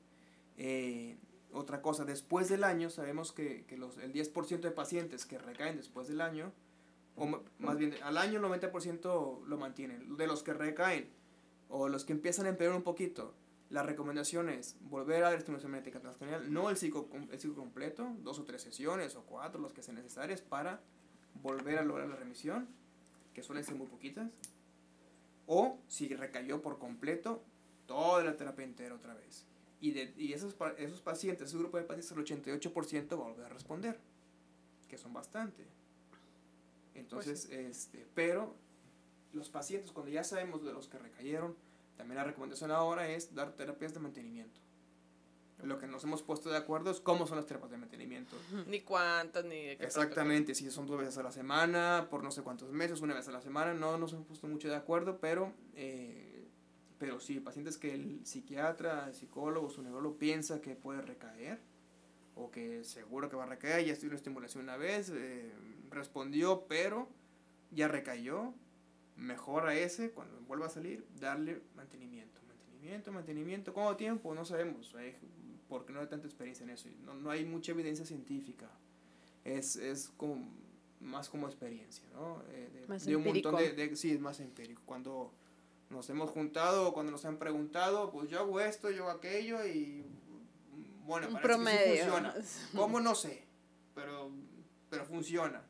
Eh, otra cosa, después del año, sabemos que, que los, el 10% de pacientes que recaen después del año, o más bien al año el 90% lo mantienen. De los que recaen o los que empiezan a empeorar un poquito, la recomendación es volver a la estimulación magnética transcranial, no el ciclo, el ciclo completo, dos o tres sesiones o cuatro, los que sean necesarias para volver a lograr la remisión, que suelen ser muy poquitas. O si recayó por completo, toda la terapia entera otra vez. Y, de, y esos, esos pacientes, ese grupo de pacientes, el 88% va a volver a responder, que son bastante. Entonces, pues este, pero los pacientes, cuando ya sabemos de los que recayeron, también la recomendación ahora es dar terapias de mantenimiento. Lo que nos hemos puesto de acuerdo es cómo son las terapias de mantenimiento. Ni cuántas, ni de qué Exactamente, si son dos veces a la semana, por no sé cuántos meses, una vez a la semana, no nos hemos puesto mucho de acuerdo, pero, eh, pero sí, pacientes que el psiquiatra, el psicólogo, su neurólogo piensa que puede recaer, o que seguro que va a recaer, ya estuvo una estimulación una vez, eh, respondió, pero ya recayó, mejor a ese, cuando vuelva a salir, darle mantenimiento, mantenimiento, mantenimiento. ¿Cuánto tiempo? No sabemos, porque no hay tanta experiencia en eso. No, no hay mucha evidencia científica. Es, es como, más como experiencia, ¿no? Eh, de, un montón de, Sí, es más empírico. Cuando nos hemos juntado, cuando nos han preguntado, pues yo hago esto, yo hago aquello y... Bueno, parece que sí funciona. ¿Cómo? No sé, pero, pero funciona.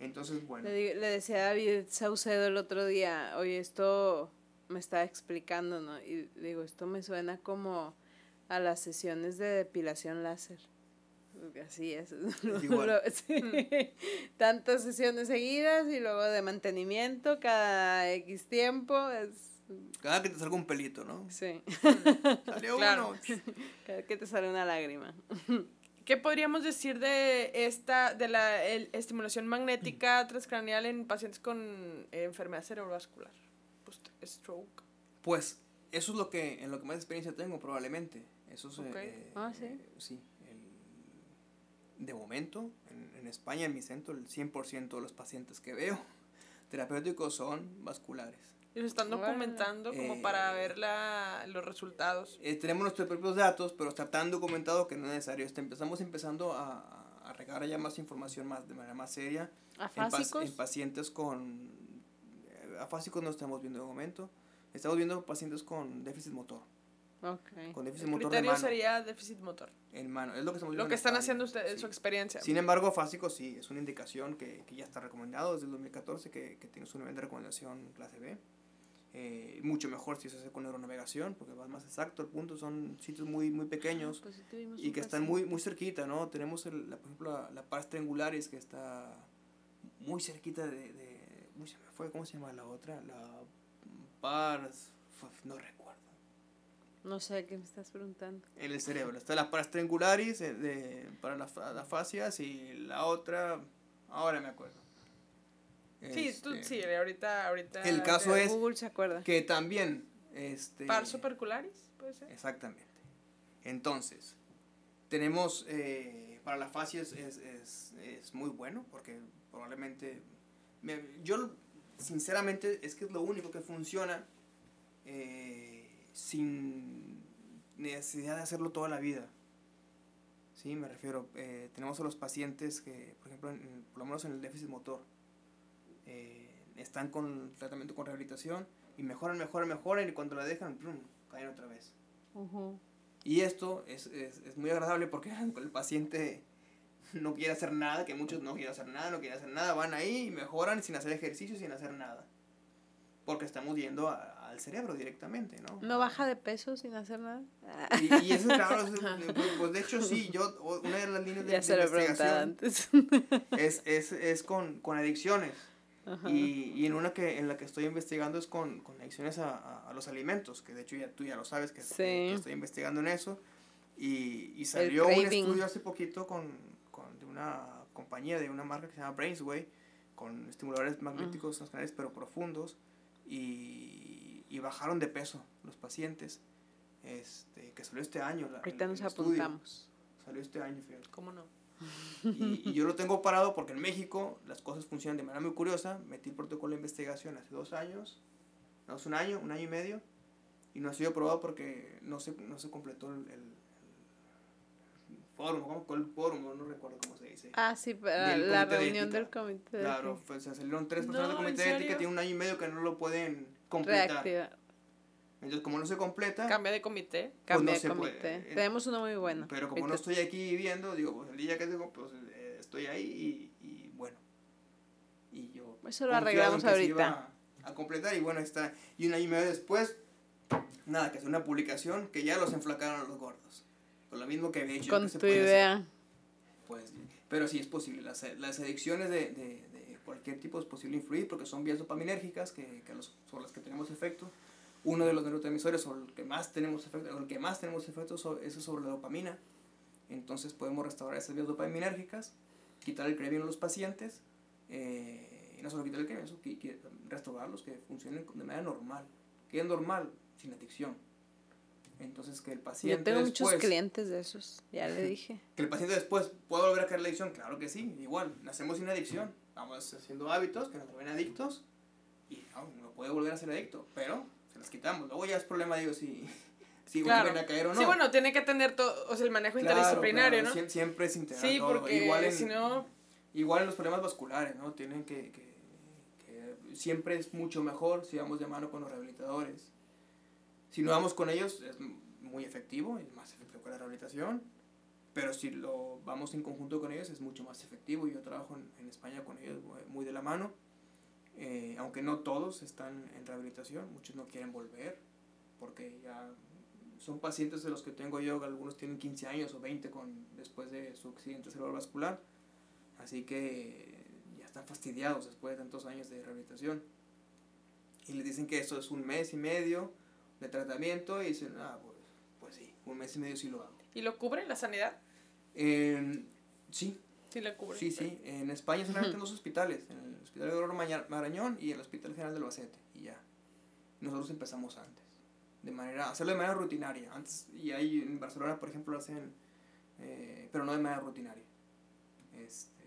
Entonces, bueno. Le, le, decía a David Saucedo el otro día, oye, esto me está explicando, ¿no? Y digo, esto me suena como a las sesiones de depilación láser. Así es. Igual. Tantas sesiones seguidas y luego de mantenimiento cada X tiempo. Es... Cada que te salga un pelito, ¿no? Sí. Salió uno. Cada que te sale una lágrima. ¿Qué podríamos decir de esta, de la estimulación magnética transcranial en pacientes con enfermedad cerebrovascular, stroke? Pues eso es lo que, en lo que más experiencia tengo probablemente. Eso es, eh, ah, sí. Eh, sí de momento, en, en, España, en mi centro, el 100% de los pacientes que veo terapéuticos son vasculares. Y se están documentando como para eh, ver la, los resultados. Eh, tenemos nuestros propios datos, pero está tan documentado que no es necesario. Este, empezamos empezando a, a regar ya más información más, de manera más seria. ¿Afásicos? En, pacientes con... Eh, afásicos no estamos viendo de momento. Estamos viendo pacientes con déficit motor. Okay. Con déficit El motor criterio sería déficit motor. En mano, es lo que estamos viendo. Lo que están haciendo ustedes, en su experiencia. Sin embargo, afásico sí, es una indicación que, que ya está recomendado desde el 2014, que, que tiene su nivel de recomendación clase B. Eh, mucho mejor si se hace con neuronavegación, porque va más exacto, el punto son sitios muy, muy pequeños pues y que están muy, muy cerquita, ¿no? Tenemos, el, la, por ejemplo, la, la, pars triangularis que está muy cerquita de, de uy, se me fue, ¿cómo se llama la otra? La pars, no recuerdo. No sé qué me estás preguntando. En el cerebro, está la pars triangularis eh, de, para las la fascias y la otra, ahora me acuerdo. Sí, tú, este, sí, ahorita, ahorita. El caso es Google se acuerda. que también. Este, Parso percularis, puede ser. Exactamente. Entonces, tenemos. Eh, para la fascia es, es, es, es, muy bueno porque probablemente. Me, yo, sinceramente, es que es lo único que funciona eh, sin necesidad de hacerlo toda la vida. Sí, me refiero. Eh, tenemos a los pacientes que, por ejemplo, por lo menos en el déficit motor eh, están con tratamiento con rehabilitación y mejoran, mejoran, mejoran y cuando la dejan, caen otra vez. Y esto es, es, es, muy agradable porque el paciente no quiere hacer nada, que muchos no quieren hacer nada, no quieren hacer nada, van ahí y mejoran sin hacer ejercicio, sin hacer nada. Porque estamos yendo al cerebro directamente, ¿no? ¿No baja de peso sin hacer nada? Y, y eso, claro, pues, pues, de hecho sí, yo, una de las líneas de, ya se lo investigación antes. es, es, es con, con adicciones. Y, y, en una que en la que estoy investigando es con, con adicciones a, a, los alimentos, que de hecho ya tú ya lo sabes que, estoy investigando en eso. Y, y salió un estudio hace poquito con, con, de una compañía, de una marca que se llama Brainsway, con estimuladores magnéticos mm. pero profundos, y, y, bajaron de peso los pacientes, este, que salió este año. Ahorita nos apuntamos. Salió este año, fíjate. ¿Cómo no? Y, y, yo lo tengo parado porque en México las cosas funcionan de manera muy curiosa. Metí el protocolo de investigación hace dos años, no, hace un año, un año y medio, y no ha sido aprobado porque no se, no se completó el, el, foro, ¿cómo? el foro? No recuerdo cómo se dice. Ah, sí, la, la reunión del comité de Claro, pues, se salieron tres personas del comité de ética, tiene un año y medio que no lo pueden completar. Entonces, como no se completa... Cambia de comité. Pues Cambia de comité. Eh, Tenemos uno muy bueno. Pero como no estoy aquí viviendo, digo, pues el día que tengo, pues eh, estoy ahí y, y, bueno. Y yo... Eso lo arreglamos ahorita. A, completar y bueno, está. Y un año y medio después, nada, que hace una publicación que ya los enflacaron a los gordos. Con lo mismo que había hecho. Con tu idea. Pues, pero sí es posible. Las, las adicciones de, de, de, cualquier tipo es posible influir porque son vías dopaminérgicas que, que los, sobre las que tenemos efecto uno de los neurotransmisores sobre el que más tenemos efecto, el que más tenemos efecto es sobre la dopamina. Entonces podemos restaurar esas vías dopaminérgicas, quitar el craving a los pacientes, eh, y no solo quitar el craving, eso, restaurarlos, que funcionen de manera normal, que es normal, sin adicción. Entonces que el paciente Yo tengo muchos clientes de esos, ya le dije. Que el paciente después pueda volver a caer la adicción, claro que sí, igual, nacemos sin adicción, vamos haciendo hábitos que nos vuelven adictos y no, puede volver a ser adicto, pero las quitamos. Luego ya es problema, digo, si, si vuelven a caer o no. Sí, bueno, tiene que tener todo, o sea, el manejo interdisciplinario, ¿no? Siempre, es integral Sí, porque igual en, si no... Igual en los problemas vasculares, ¿no? Tienen que, que, que, Siempre es mucho mejor si vamos de mano con los rehabilitadores. Si no vamos con ellos, es muy efectivo, es más efectivo que la rehabilitación. Pero si lo vamos en conjunto con ellos, es mucho más efectivo. Yo trabajo en, en España con ellos muy de la mano eh, aunque no todos están en rehabilitación, muchos no quieren volver, porque ya son pacientes de los que tengo yo, algunos tienen 15 años o 20 con, después de su accidente cerebrovascular, así que ya están fastidiados después de tantos años de rehabilitación. Y les dicen que esto es un mes y medio de tratamiento y dicen, ah, pues, pues sí, un mes y medio sí lo hago. ¿Y lo cubre la sanidad? Eh, sí, Sí, la cubre. Sí, sí. En España solamente en dos hospitales, en el Hospital de Oro Marañón y el Hospital General del Albacete, y ya. Nosotros empezamos antes, de manera, hacerlo de manera rutinaria. Antes, y ahí en Barcelona, por ejemplo, lo hacen, eh, pero no de manera rutinaria. Este,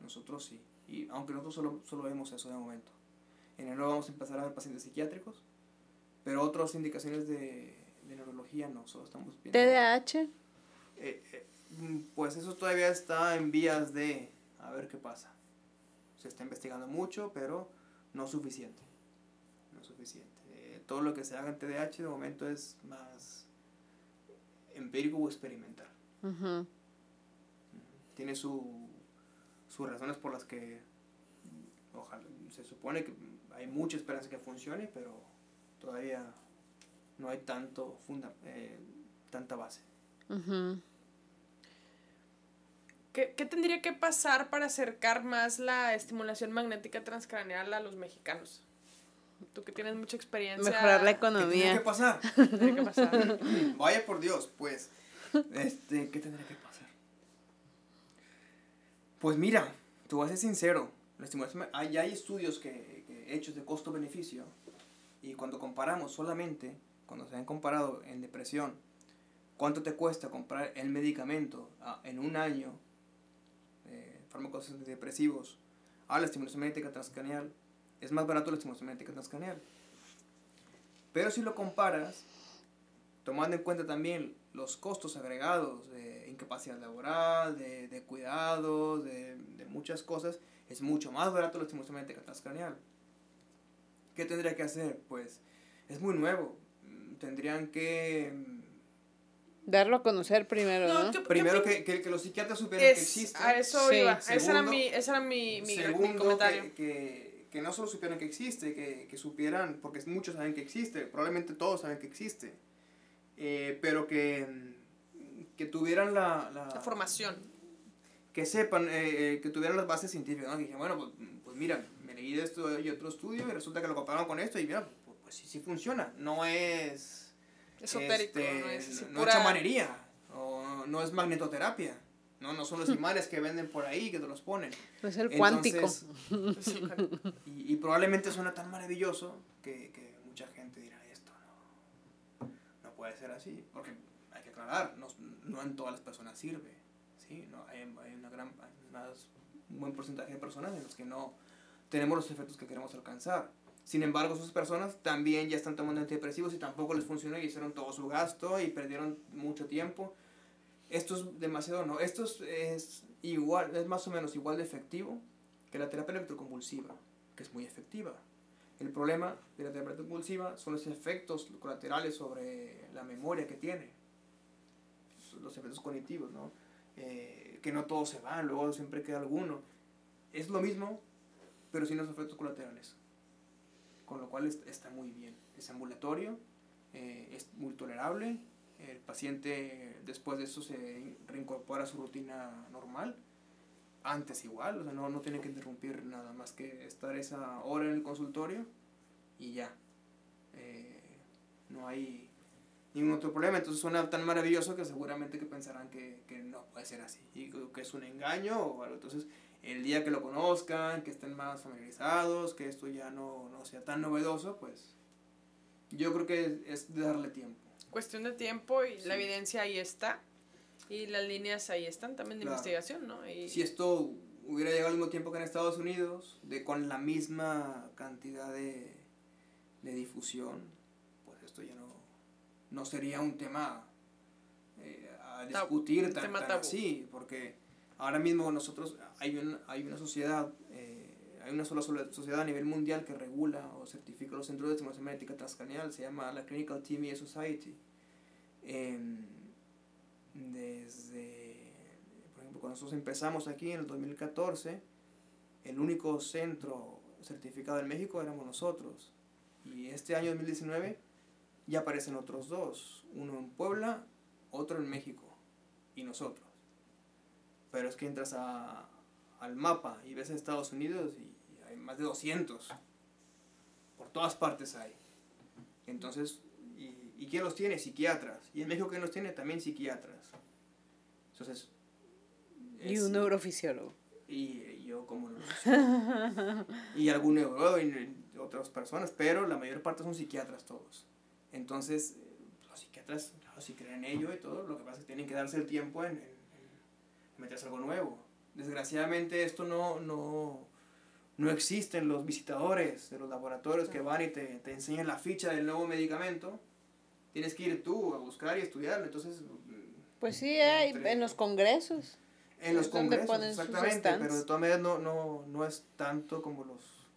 nosotros sí. Y aunque nosotros solo, solo vemos eso de momento. En enero vamos a empezar a ver pacientes psiquiátricos, pero otras indicaciones de, de neurología no, solo estamos viendo. ¿TDAH? Eh, eh, pues eso todavía está en vías de a ver qué pasa. Se está investigando mucho, pero no suficiente. No suficiente. Eh, todo lo que se haga en TDAH de momento es más empírico o experimental. Tiene su, sus razones por las que ojalá, se supone que hay mucha esperanza que funcione, pero todavía no hay tanto funda, eh, tanta base. ¿Qué, tendría que pasar para acercar más la estimulación magnética transcraneal a los mexicanos? Tú que tienes mucha experiencia. Mejorar la economía. ¿Qué tendría que pasar? ¿Qué tendría que pasar? Vaya por Dios, pues. Este, ¿qué tendría que pasar? Pues mira, tú vas a ser sincero. La estimulación, hay, hay estudios que, que hechos de costo-beneficio. Y cuando comparamos solamente, cuando se han comparado en depresión, cuánto te cuesta comprar el medicamento ah, en un año fármacos antidepresivos a la estimulación magnética transcranial, es más barato la estimulación magnética transcranial. Pero si lo comparas, tomando en cuenta también los costos agregados de incapacidad laboral, de, de cuidados, de, de, muchas cosas, es mucho más barato la estimulación magnética transcranial. ¿Qué tendría que hacer? Pues es muy nuevo. Tendrían que Darlo a conocer primero, ¿no? primero que, que, que, los psiquiatras supieran que existe. A eso iba. ese era mi, ese era mi, mi, segundo, comentario. Que, que, no solo supieran que existe, que, que supieran, porque muchos saben que existe, probablemente todos saben que existe, eh, pero que, que tuvieran la, la, la formación. Que sepan, eh, eh, que tuvieran las bases científicas, ¿no? Que dije, bueno, pues, pues, mira, me leí de esto y otro estudio y resulta que lo compararon con esto y mira, pues, pues sí, sí funciona. No es esotérico, este, no es no chamanería. O, no, no es magnetoterapia. No, no son los imanes que venden por ahí que te los ponen. Es el cuántico. y, y, probablemente suena tan maravilloso que, que, mucha gente dirá esto no, no puede ser así. Porque hay que aclarar, no, no en todas las personas sirve. ¿sí? No, hay, hay una gran, un buen porcentaje de personas en las que no tenemos los efectos que queremos alcanzar. Sin embargo, esas personas también ya están tomando antidepresivos y tampoco les funcionó y hicieron todo su gasto y perdieron mucho tiempo. Esto es demasiado, no. Esto es, igual, es más o menos igual de efectivo que la terapia electroconvulsiva, que es muy efectiva. El problema de la terapia electroconvulsiva son los efectos colaterales sobre la memoria que tiene, los efectos cognitivos, ¿no? Eh, que no todos se van, luego siempre queda alguno. Es lo mismo, pero sin los efectos colaterales con lo cual está muy bien. Es ambulatorio, eh, es muy tolerable, el paciente después de eso se reincorpora a su rutina normal, antes igual, o sea, no, no tiene que interrumpir nada más que estar esa hora en el consultorio y ya. Eh, no hay ningún otro problema, entonces suena tan maravilloso que seguramente que pensarán que, que no puede ser así, y que es un engaño o algo. Entonces, el día que lo conozcan, que estén más familiarizados, que esto ya no, no sea tan novedoso, pues yo creo que es de darle tiempo. Cuestión de tiempo y la evidencia ahí está. Y las líneas ahí están también de investigación, ¿no? Y... Si esto hubiera llegado al mismo tiempo que en Estados Unidos, de con la misma cantidad de, de difusión, pues esto ya no, no sería un tema eh, a discutir tan, tan así, porque ahora mismo nosotros, hay, hay una sociedad, eh, hay una sola sociedad a nivel mundial que regula o certifica los centros de estimulación magnética transcranial, se llama la Clinical TMA Society. Em, desde, por ejemplo, cuando nosotros empezamos aquí en el 2014, el único centro certificado en México éramos nosotros. Y este año 2019 ya aparecen otros dos, uno en Puebla, otro en México y nosotros. Pero es que entras a, al mapa y ves en Estados Unidos y, hay más de 200. Por todas partes hay. Entonces, ¿y, ¿y quién los tiene? Psiquiatras. Y en México, ¿quién los tiene? También psiquiatras. Entonces... y un neurofisiólogo. Y yo como y algún neurólogo y otras personas, pero la mayor parte son psiquiatras todos. Entonces, los psiquiatras, claro, si creen en ello y todo, lo que pasa es que tienen que darse el tiempo en meterse algo nuevo. Desgraciadamente esto no, no, no existen los visitadores de los laboratorios que van y te, te enseñan la ficha del nuevo medicamento. Tienes que ir tú a buscar y estudiarlo. Entonces, pues sí, hay en los congresos. En los congresos, exactamente, pero de todas maneras no, no, no es tanto como los,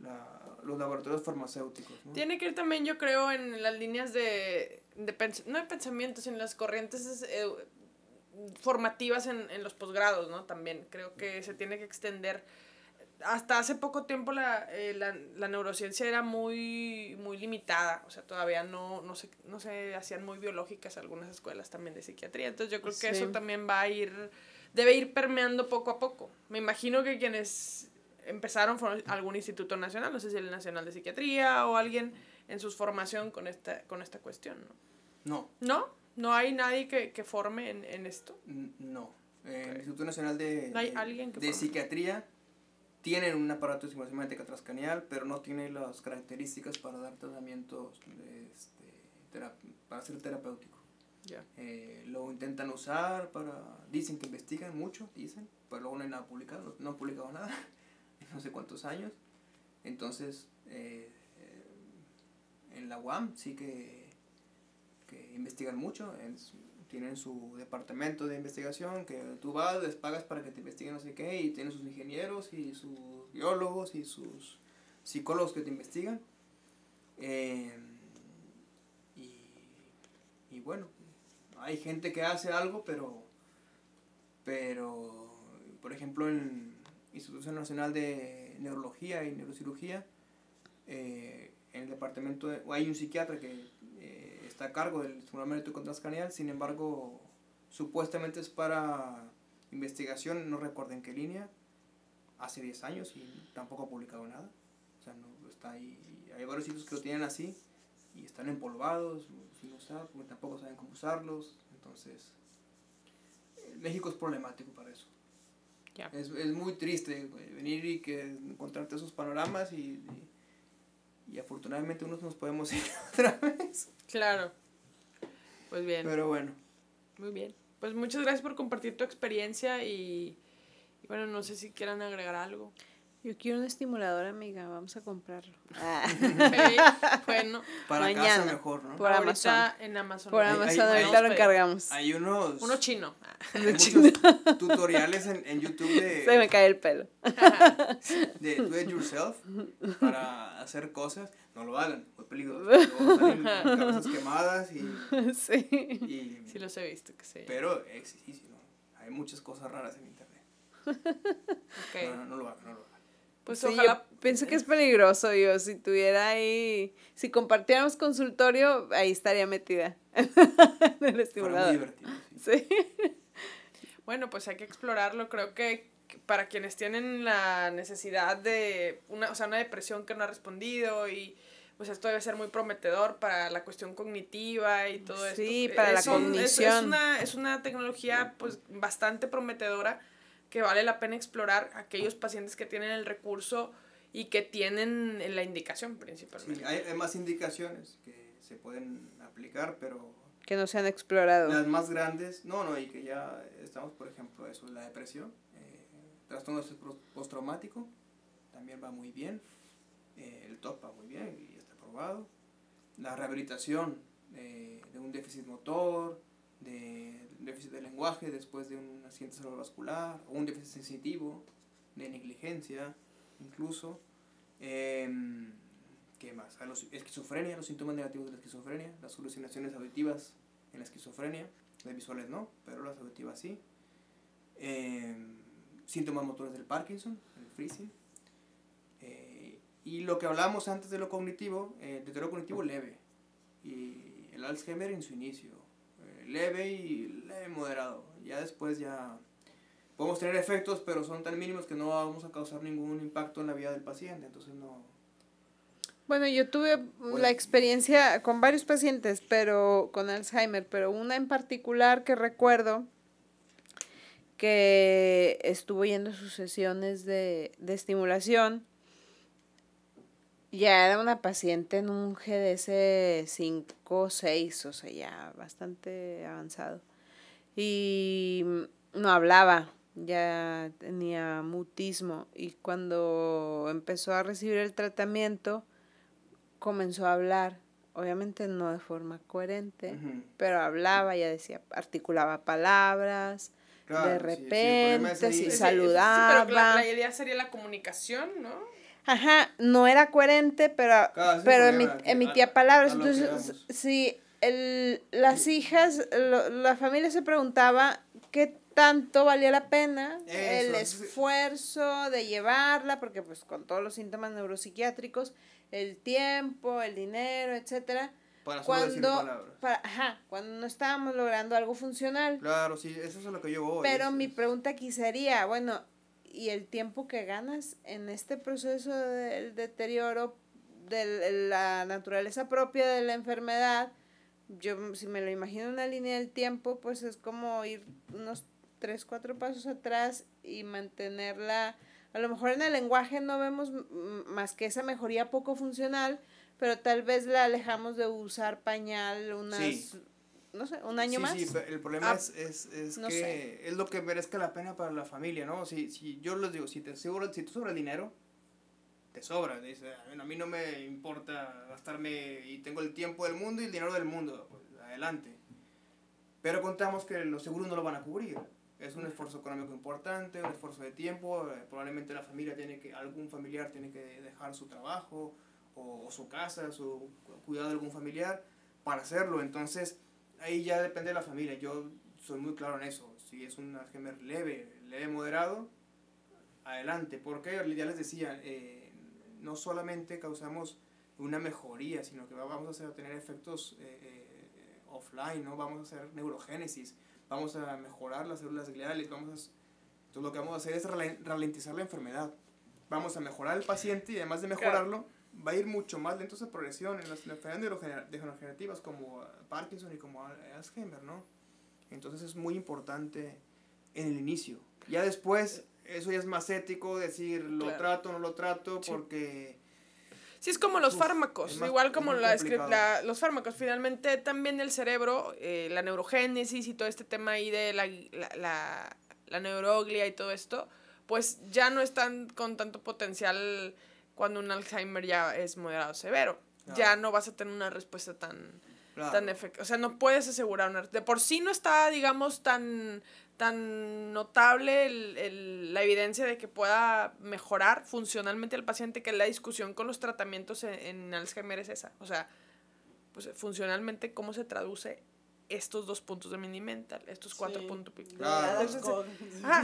la, los laboratorios farmacéuticos. Tiene que ir también, yo creo, en las líneas de, de no de pensamiento, sino en las corrientes eh, formativas en, en los posgrados, ¿no? También creo que se tiene que extender. Hasta hace poco tiempo la, eh, la, la, neurociencia era muy, muy limitada, o sea, todavía no, no, se, no se hacían muy biológicas algunas escuelas también de psiquiatría, entonces yo creo que eso también va a ir, debe ir permeando poco a poco. Me imagino que quienes empezaron fueron algún instituto nacional, no sé si el Nacional de Psiquiatría o alguien en su formación con esta, con esta cuestión, ¿no? No. ¿No? ¿No hay nadie que, que forme en, en, esto? No. El Instituto Nacional de, de, Psiquiatría tienen un aparato de estimulación magnética transcranial, pero no tiene las características para dar tratamientos este, para ser terapéutico. Eh, lo intentan usar para... Dicen que investigan mucho, dicen, pero luego no hay nada publicado, no, han publicado nada en no sé cuántos años. Entonces, eh, eh, en la UAM sí que que investigan mucho, tienen su departamento de investigación, que tú vas, les pagas para que te investiguen no sé qué, y tienen sus ingenieros y sus biólogos y sus psicólogos que te investigan. Eh, y, bueno, hay gente que hace algo, pero, pero por ejemplo, en Institución Nacional de Neurología y Neurocirugía, eh, en el departamento de, hay un psiquiatra que a cargo del estimulador transcranial, sin embargo, supuestamente es para investigación, no recuerdo en qué línea, hace 10 años y tampoco ha publicado nada. O sea, no está ahí. Hay varios sitios que lo tienen así y están empolvados, sin usar, porque tampoco saben cómo usarlos. Entonces, México es problemático para eso. Es, es, muy triste venir y que encontrarte esos panoramas y, y, afortunadamente unos nos podemos ir otra vez. Claro. Pues bien. Pero bueno. Muy bien. Pues muchas gracias por compartir tu experiencia y, y bueno, no sé si quieran agregar algo. Yo quiero un estimulador, amiga, vamos a comprarlo. bueno, para Mañana, casa mejor, ¿no? Por Amazon. en Amazon. Por Amazon, ahorita lo encargamos. Hay unos. Uno chino. Hay muchos tutoriales en, en YouTube de. Se me cae el pelo. De do it yourself para hacer cosas. No lo hagan, es peligroso. cabezas quemadas y. Sí. Y, sí, los he visto, que sé. Pero sí, sí, no. Hay muchas cosas raras en internet. Okay. No, no, no lo hagan, no lo hagan. Pues ojalá. pienso que es peligroso, yo. Si tuviera ahí. Si compartiéramos consultorio, ahí estaría metida. en el estimulador. Muy divertido. Sí. Bueno, pues hay que explorarlo. Creo que para quienes tienen la necesidad de una, o sea, una depresión que no ha respondido y pues esto debe ser muy prometedor para la cuestión cognitiva y todo esto. Sí, para la cognición. Es, una, es una tecnología pues bastante prometedora que vale la pena explorar aquellos pacientes que tienen el recurso y que tienen la indicación principalmente. Sí, hay, más indicaciones que se pueden aplicar, pero... Que no se han explorado. Las más grandes, no, no, y que ya estamos, por ejemplo, eso, la depresión, eh, trastorno postraumático, también va muy bien, eh, el TOP va muy bien y está probado, la rehabilitación eh, de un déficit motor, de déficit de lenguaje después de un accidente cerebrovascular o un déficit sensitivo, de negligencia, incluso. Em, ¿Qué más? A los, esquizofrenia, los síntomas negativos de la esquizofrenia, las alucinaciones auditivas en la esquizofrenia, las visuales no, pero las auditivas sí. Em, síntomas motores del Parkinson, el freezing. Eh, y lo que hablábamos antes de lo cognitivo, el eh, deterioro cognitivo leve. Y el Alzheimer en su inicio, leve y leve moderado. Ya después ya podemos tener efectos, pero son tan mínimos que no vamos a causar ningún impacto en la vida del paciente, entonces no... Bueno, yo tuve la experiencia con varios pacientes, pero con Alzheimer, pero una en particular que recuerdo que estuvo yendo a sus sesiones de, de estimulación ya era una paciente en un GDS 5 o 6, o sea, ya bastante avanzado. Y no hablaba, ya tenía mutismo. Y cuando empezó a recibir el tratamiento, comenzó a hablar. Obviamente no de forma coherente, pero hablaba, ya decía, articulaba palabras. de repente, sí, saludaba. pero la idea sería la comunicación, ¿no? Ajá, no era coherente, pero, pero emitía palabras. Entonces, si el, las hijas, la familia se preguntaba qué tanto valía la pena el esfuerzo de llevarla, porque pues con todos los síntomas neuropsiquiátricos, el tiempo, el dinero, etcétera. Para cuando, para, ajá, cuando no estábamos logrando algo funcional. Claro, sí, eso es lo que yo voy. Pero mi pregunta aquí sería, bueno, y el tiempo que ganas en este proceso del deterioro de la naturaleza propia de la enfermedad, yo si me lo imagino una línea del tiempo, pues es como ir unos tres, cuatro pasos atrás y mantenerla, a lo mejor en el lenguaje no vemos más que esa mejoría poco funcional, pero tal vez la alejamos de usar pañal unas no sé, un año más. Sí, el problema ah, es, es, es que es lo que merezca la pena para la familia, ¿no? Si, si yo les digo, si te seguro, si te sobra dinero, te sobra. Dice, a mí no me importa gastarme y tengo el tiempo del mundo y el dinero del mundo, pues, adelante. Pero contamos que los seguros no lo van a cubrir. Es un esfuerzo económico importante, un esfuerzo de tiempo. Eh, probablemente la familia tiene que, algún familiar tiene que dejar su trabajo o, o su casa, su cuidado de algún familiar para hacerlo. Entonces, ahí ya depende de la familia. Yo soy muy claro en eso. Si es un Alzheimer leve, leve moderado, adelante. Porque ya les decía, eh, no solamente causamos una mejoría, sino que vamos a hacer, tener efectos eh, eh, offline, ¿no? Vamos a hacer neurogénesis, vamos a mejorar las células gliales, vamos a, entonces lo que vamos a hacer es ralentizar la enfermedad. Vamos a mejorar al paciente y además de mejorarlo, va a ir mucho más lento esa progresión en las enfermedades degenerativas como Parkinson y como Alzheimer, ¿no? Entonces es muy importante en el inicio. Ya después, eso ya es más ético, decir lo trato, no lo trato, porque... Sí, es como los fármacos, igual como la, la, los fármacos. Finalmente también el cerebro, eh, la neurogénesis y todo este tema ahí de la, la, la, neuroglia y todo esto, pues ya no están con tanto potencial cuando un Alzheimer ya es moderado severo. Ya no vas a tener una respuesta tan, tan efectiva. O sea, no puedes asegurar una... De por sí no está, digamos, tan tan notable el, la evidencia de que pueda mejorar funcionalmente el paciente que la discusión con los tratamientos en, Alzheimer es esa. O sea, pues funcionalmente cómo se traduce estos dos puntos de mini mental, estos cuatro puntos.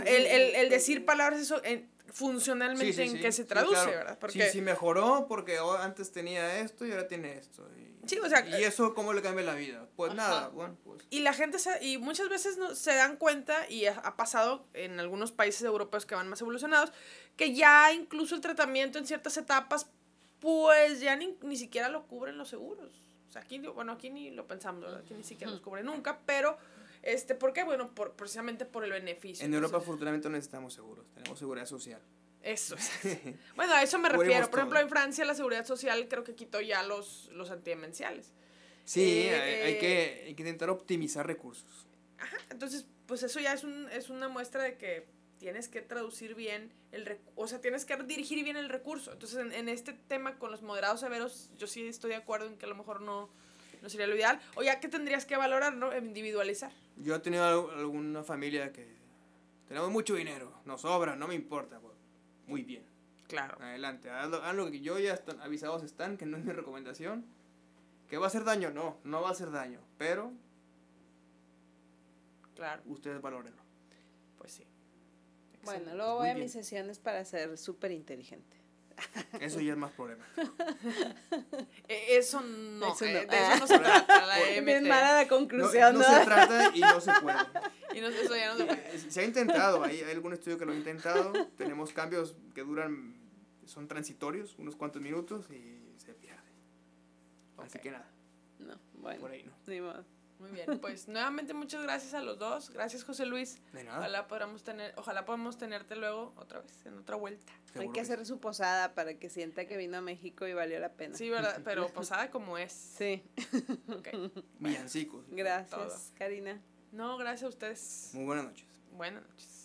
el, el, el, decir palabras eso en, funcionalmente en qué se traduce, ¿verdad? Porque sí, mejoró porque antes tenía esto y ahora tiene esto. Y, o sea, y eso cómo le cambia la vida. Pues nada, bueno, pues. Y la gente se, y muchas veces no, se dan cuenta y ha, pasado en algunos países europeos que van más evolucionados que ya incluso el tratamiento en ciertas etapas pues ya ni, ni siquiera lo cubren los seguros. Sea, aquí bueno, aquí ni lo pensamos, ¿verdad? Aquí ni siquiera los cubren nunca, pero este, ¿Por qué? Bueno, por, precisamente por el beneficio. En Europa, afortunadamente, no necesitamos seguros. Tenemos seguridad social. Eso. bueno, a eso me refiero. Por ejemplo, en Francia la seguridad social creo que quitó ya los, los antidemenciales. Sí, eh, hay, que, hay que intentar optimizar recursos. Ajá, entonces, pues eso ya es, un, es una muestra de que tienes que traducir bien el o sea, tienes que dirigir bien el recurso. Entonces, en, en, este tema con los moderados severos, yo sí estoy de acuerdo en que a lo mejor no, no sería lo ideal. O ya que tendrías que valorar, ¿no? Individualizar. Yo he tenido alguna familia que tenemos mucho dinero, nos sobra, no me importa. Pues, muy bien. Claro. Adelante, haz lo, que yo ya están avisados están, que no es mi recomendación. ¿Que va a hacer daño? No, no va a hacer daño, pero... Claro. Ustedes valórenlo. Pues sí. Bueno, luego voy a mis sesiones para ser súper inteligente. Eso ya es más problema. E, eso no, eso no, eh, de eso no se trata. La Es mala la conclusión, ¿no? No, se trata y no se puede. Y no, eso ya no se puede. Eh, se ha intentado, hay, algún estudio que lo ha intentado. Tenemos cambios que duran, son transitorios, unos cuantos minutos y se pierde. Así que nada. No, bueno. Por ahí no. Ni modo. Muy bien, pues nuevamente muchas gracias a los dos. Gracias José Luis. De nada. Ojalá podamos tener, ojalá podamos tenerte luego otra vez, en otra vuelta. Hay que hacer su posada para que sienta que vino a México y valió la pena. Sí, verdad, pero posada como es. Sí. Okay. Villancicos. Gracias, Karina. No, gracias a ustedes. Muy buenas noches. Buenas noches.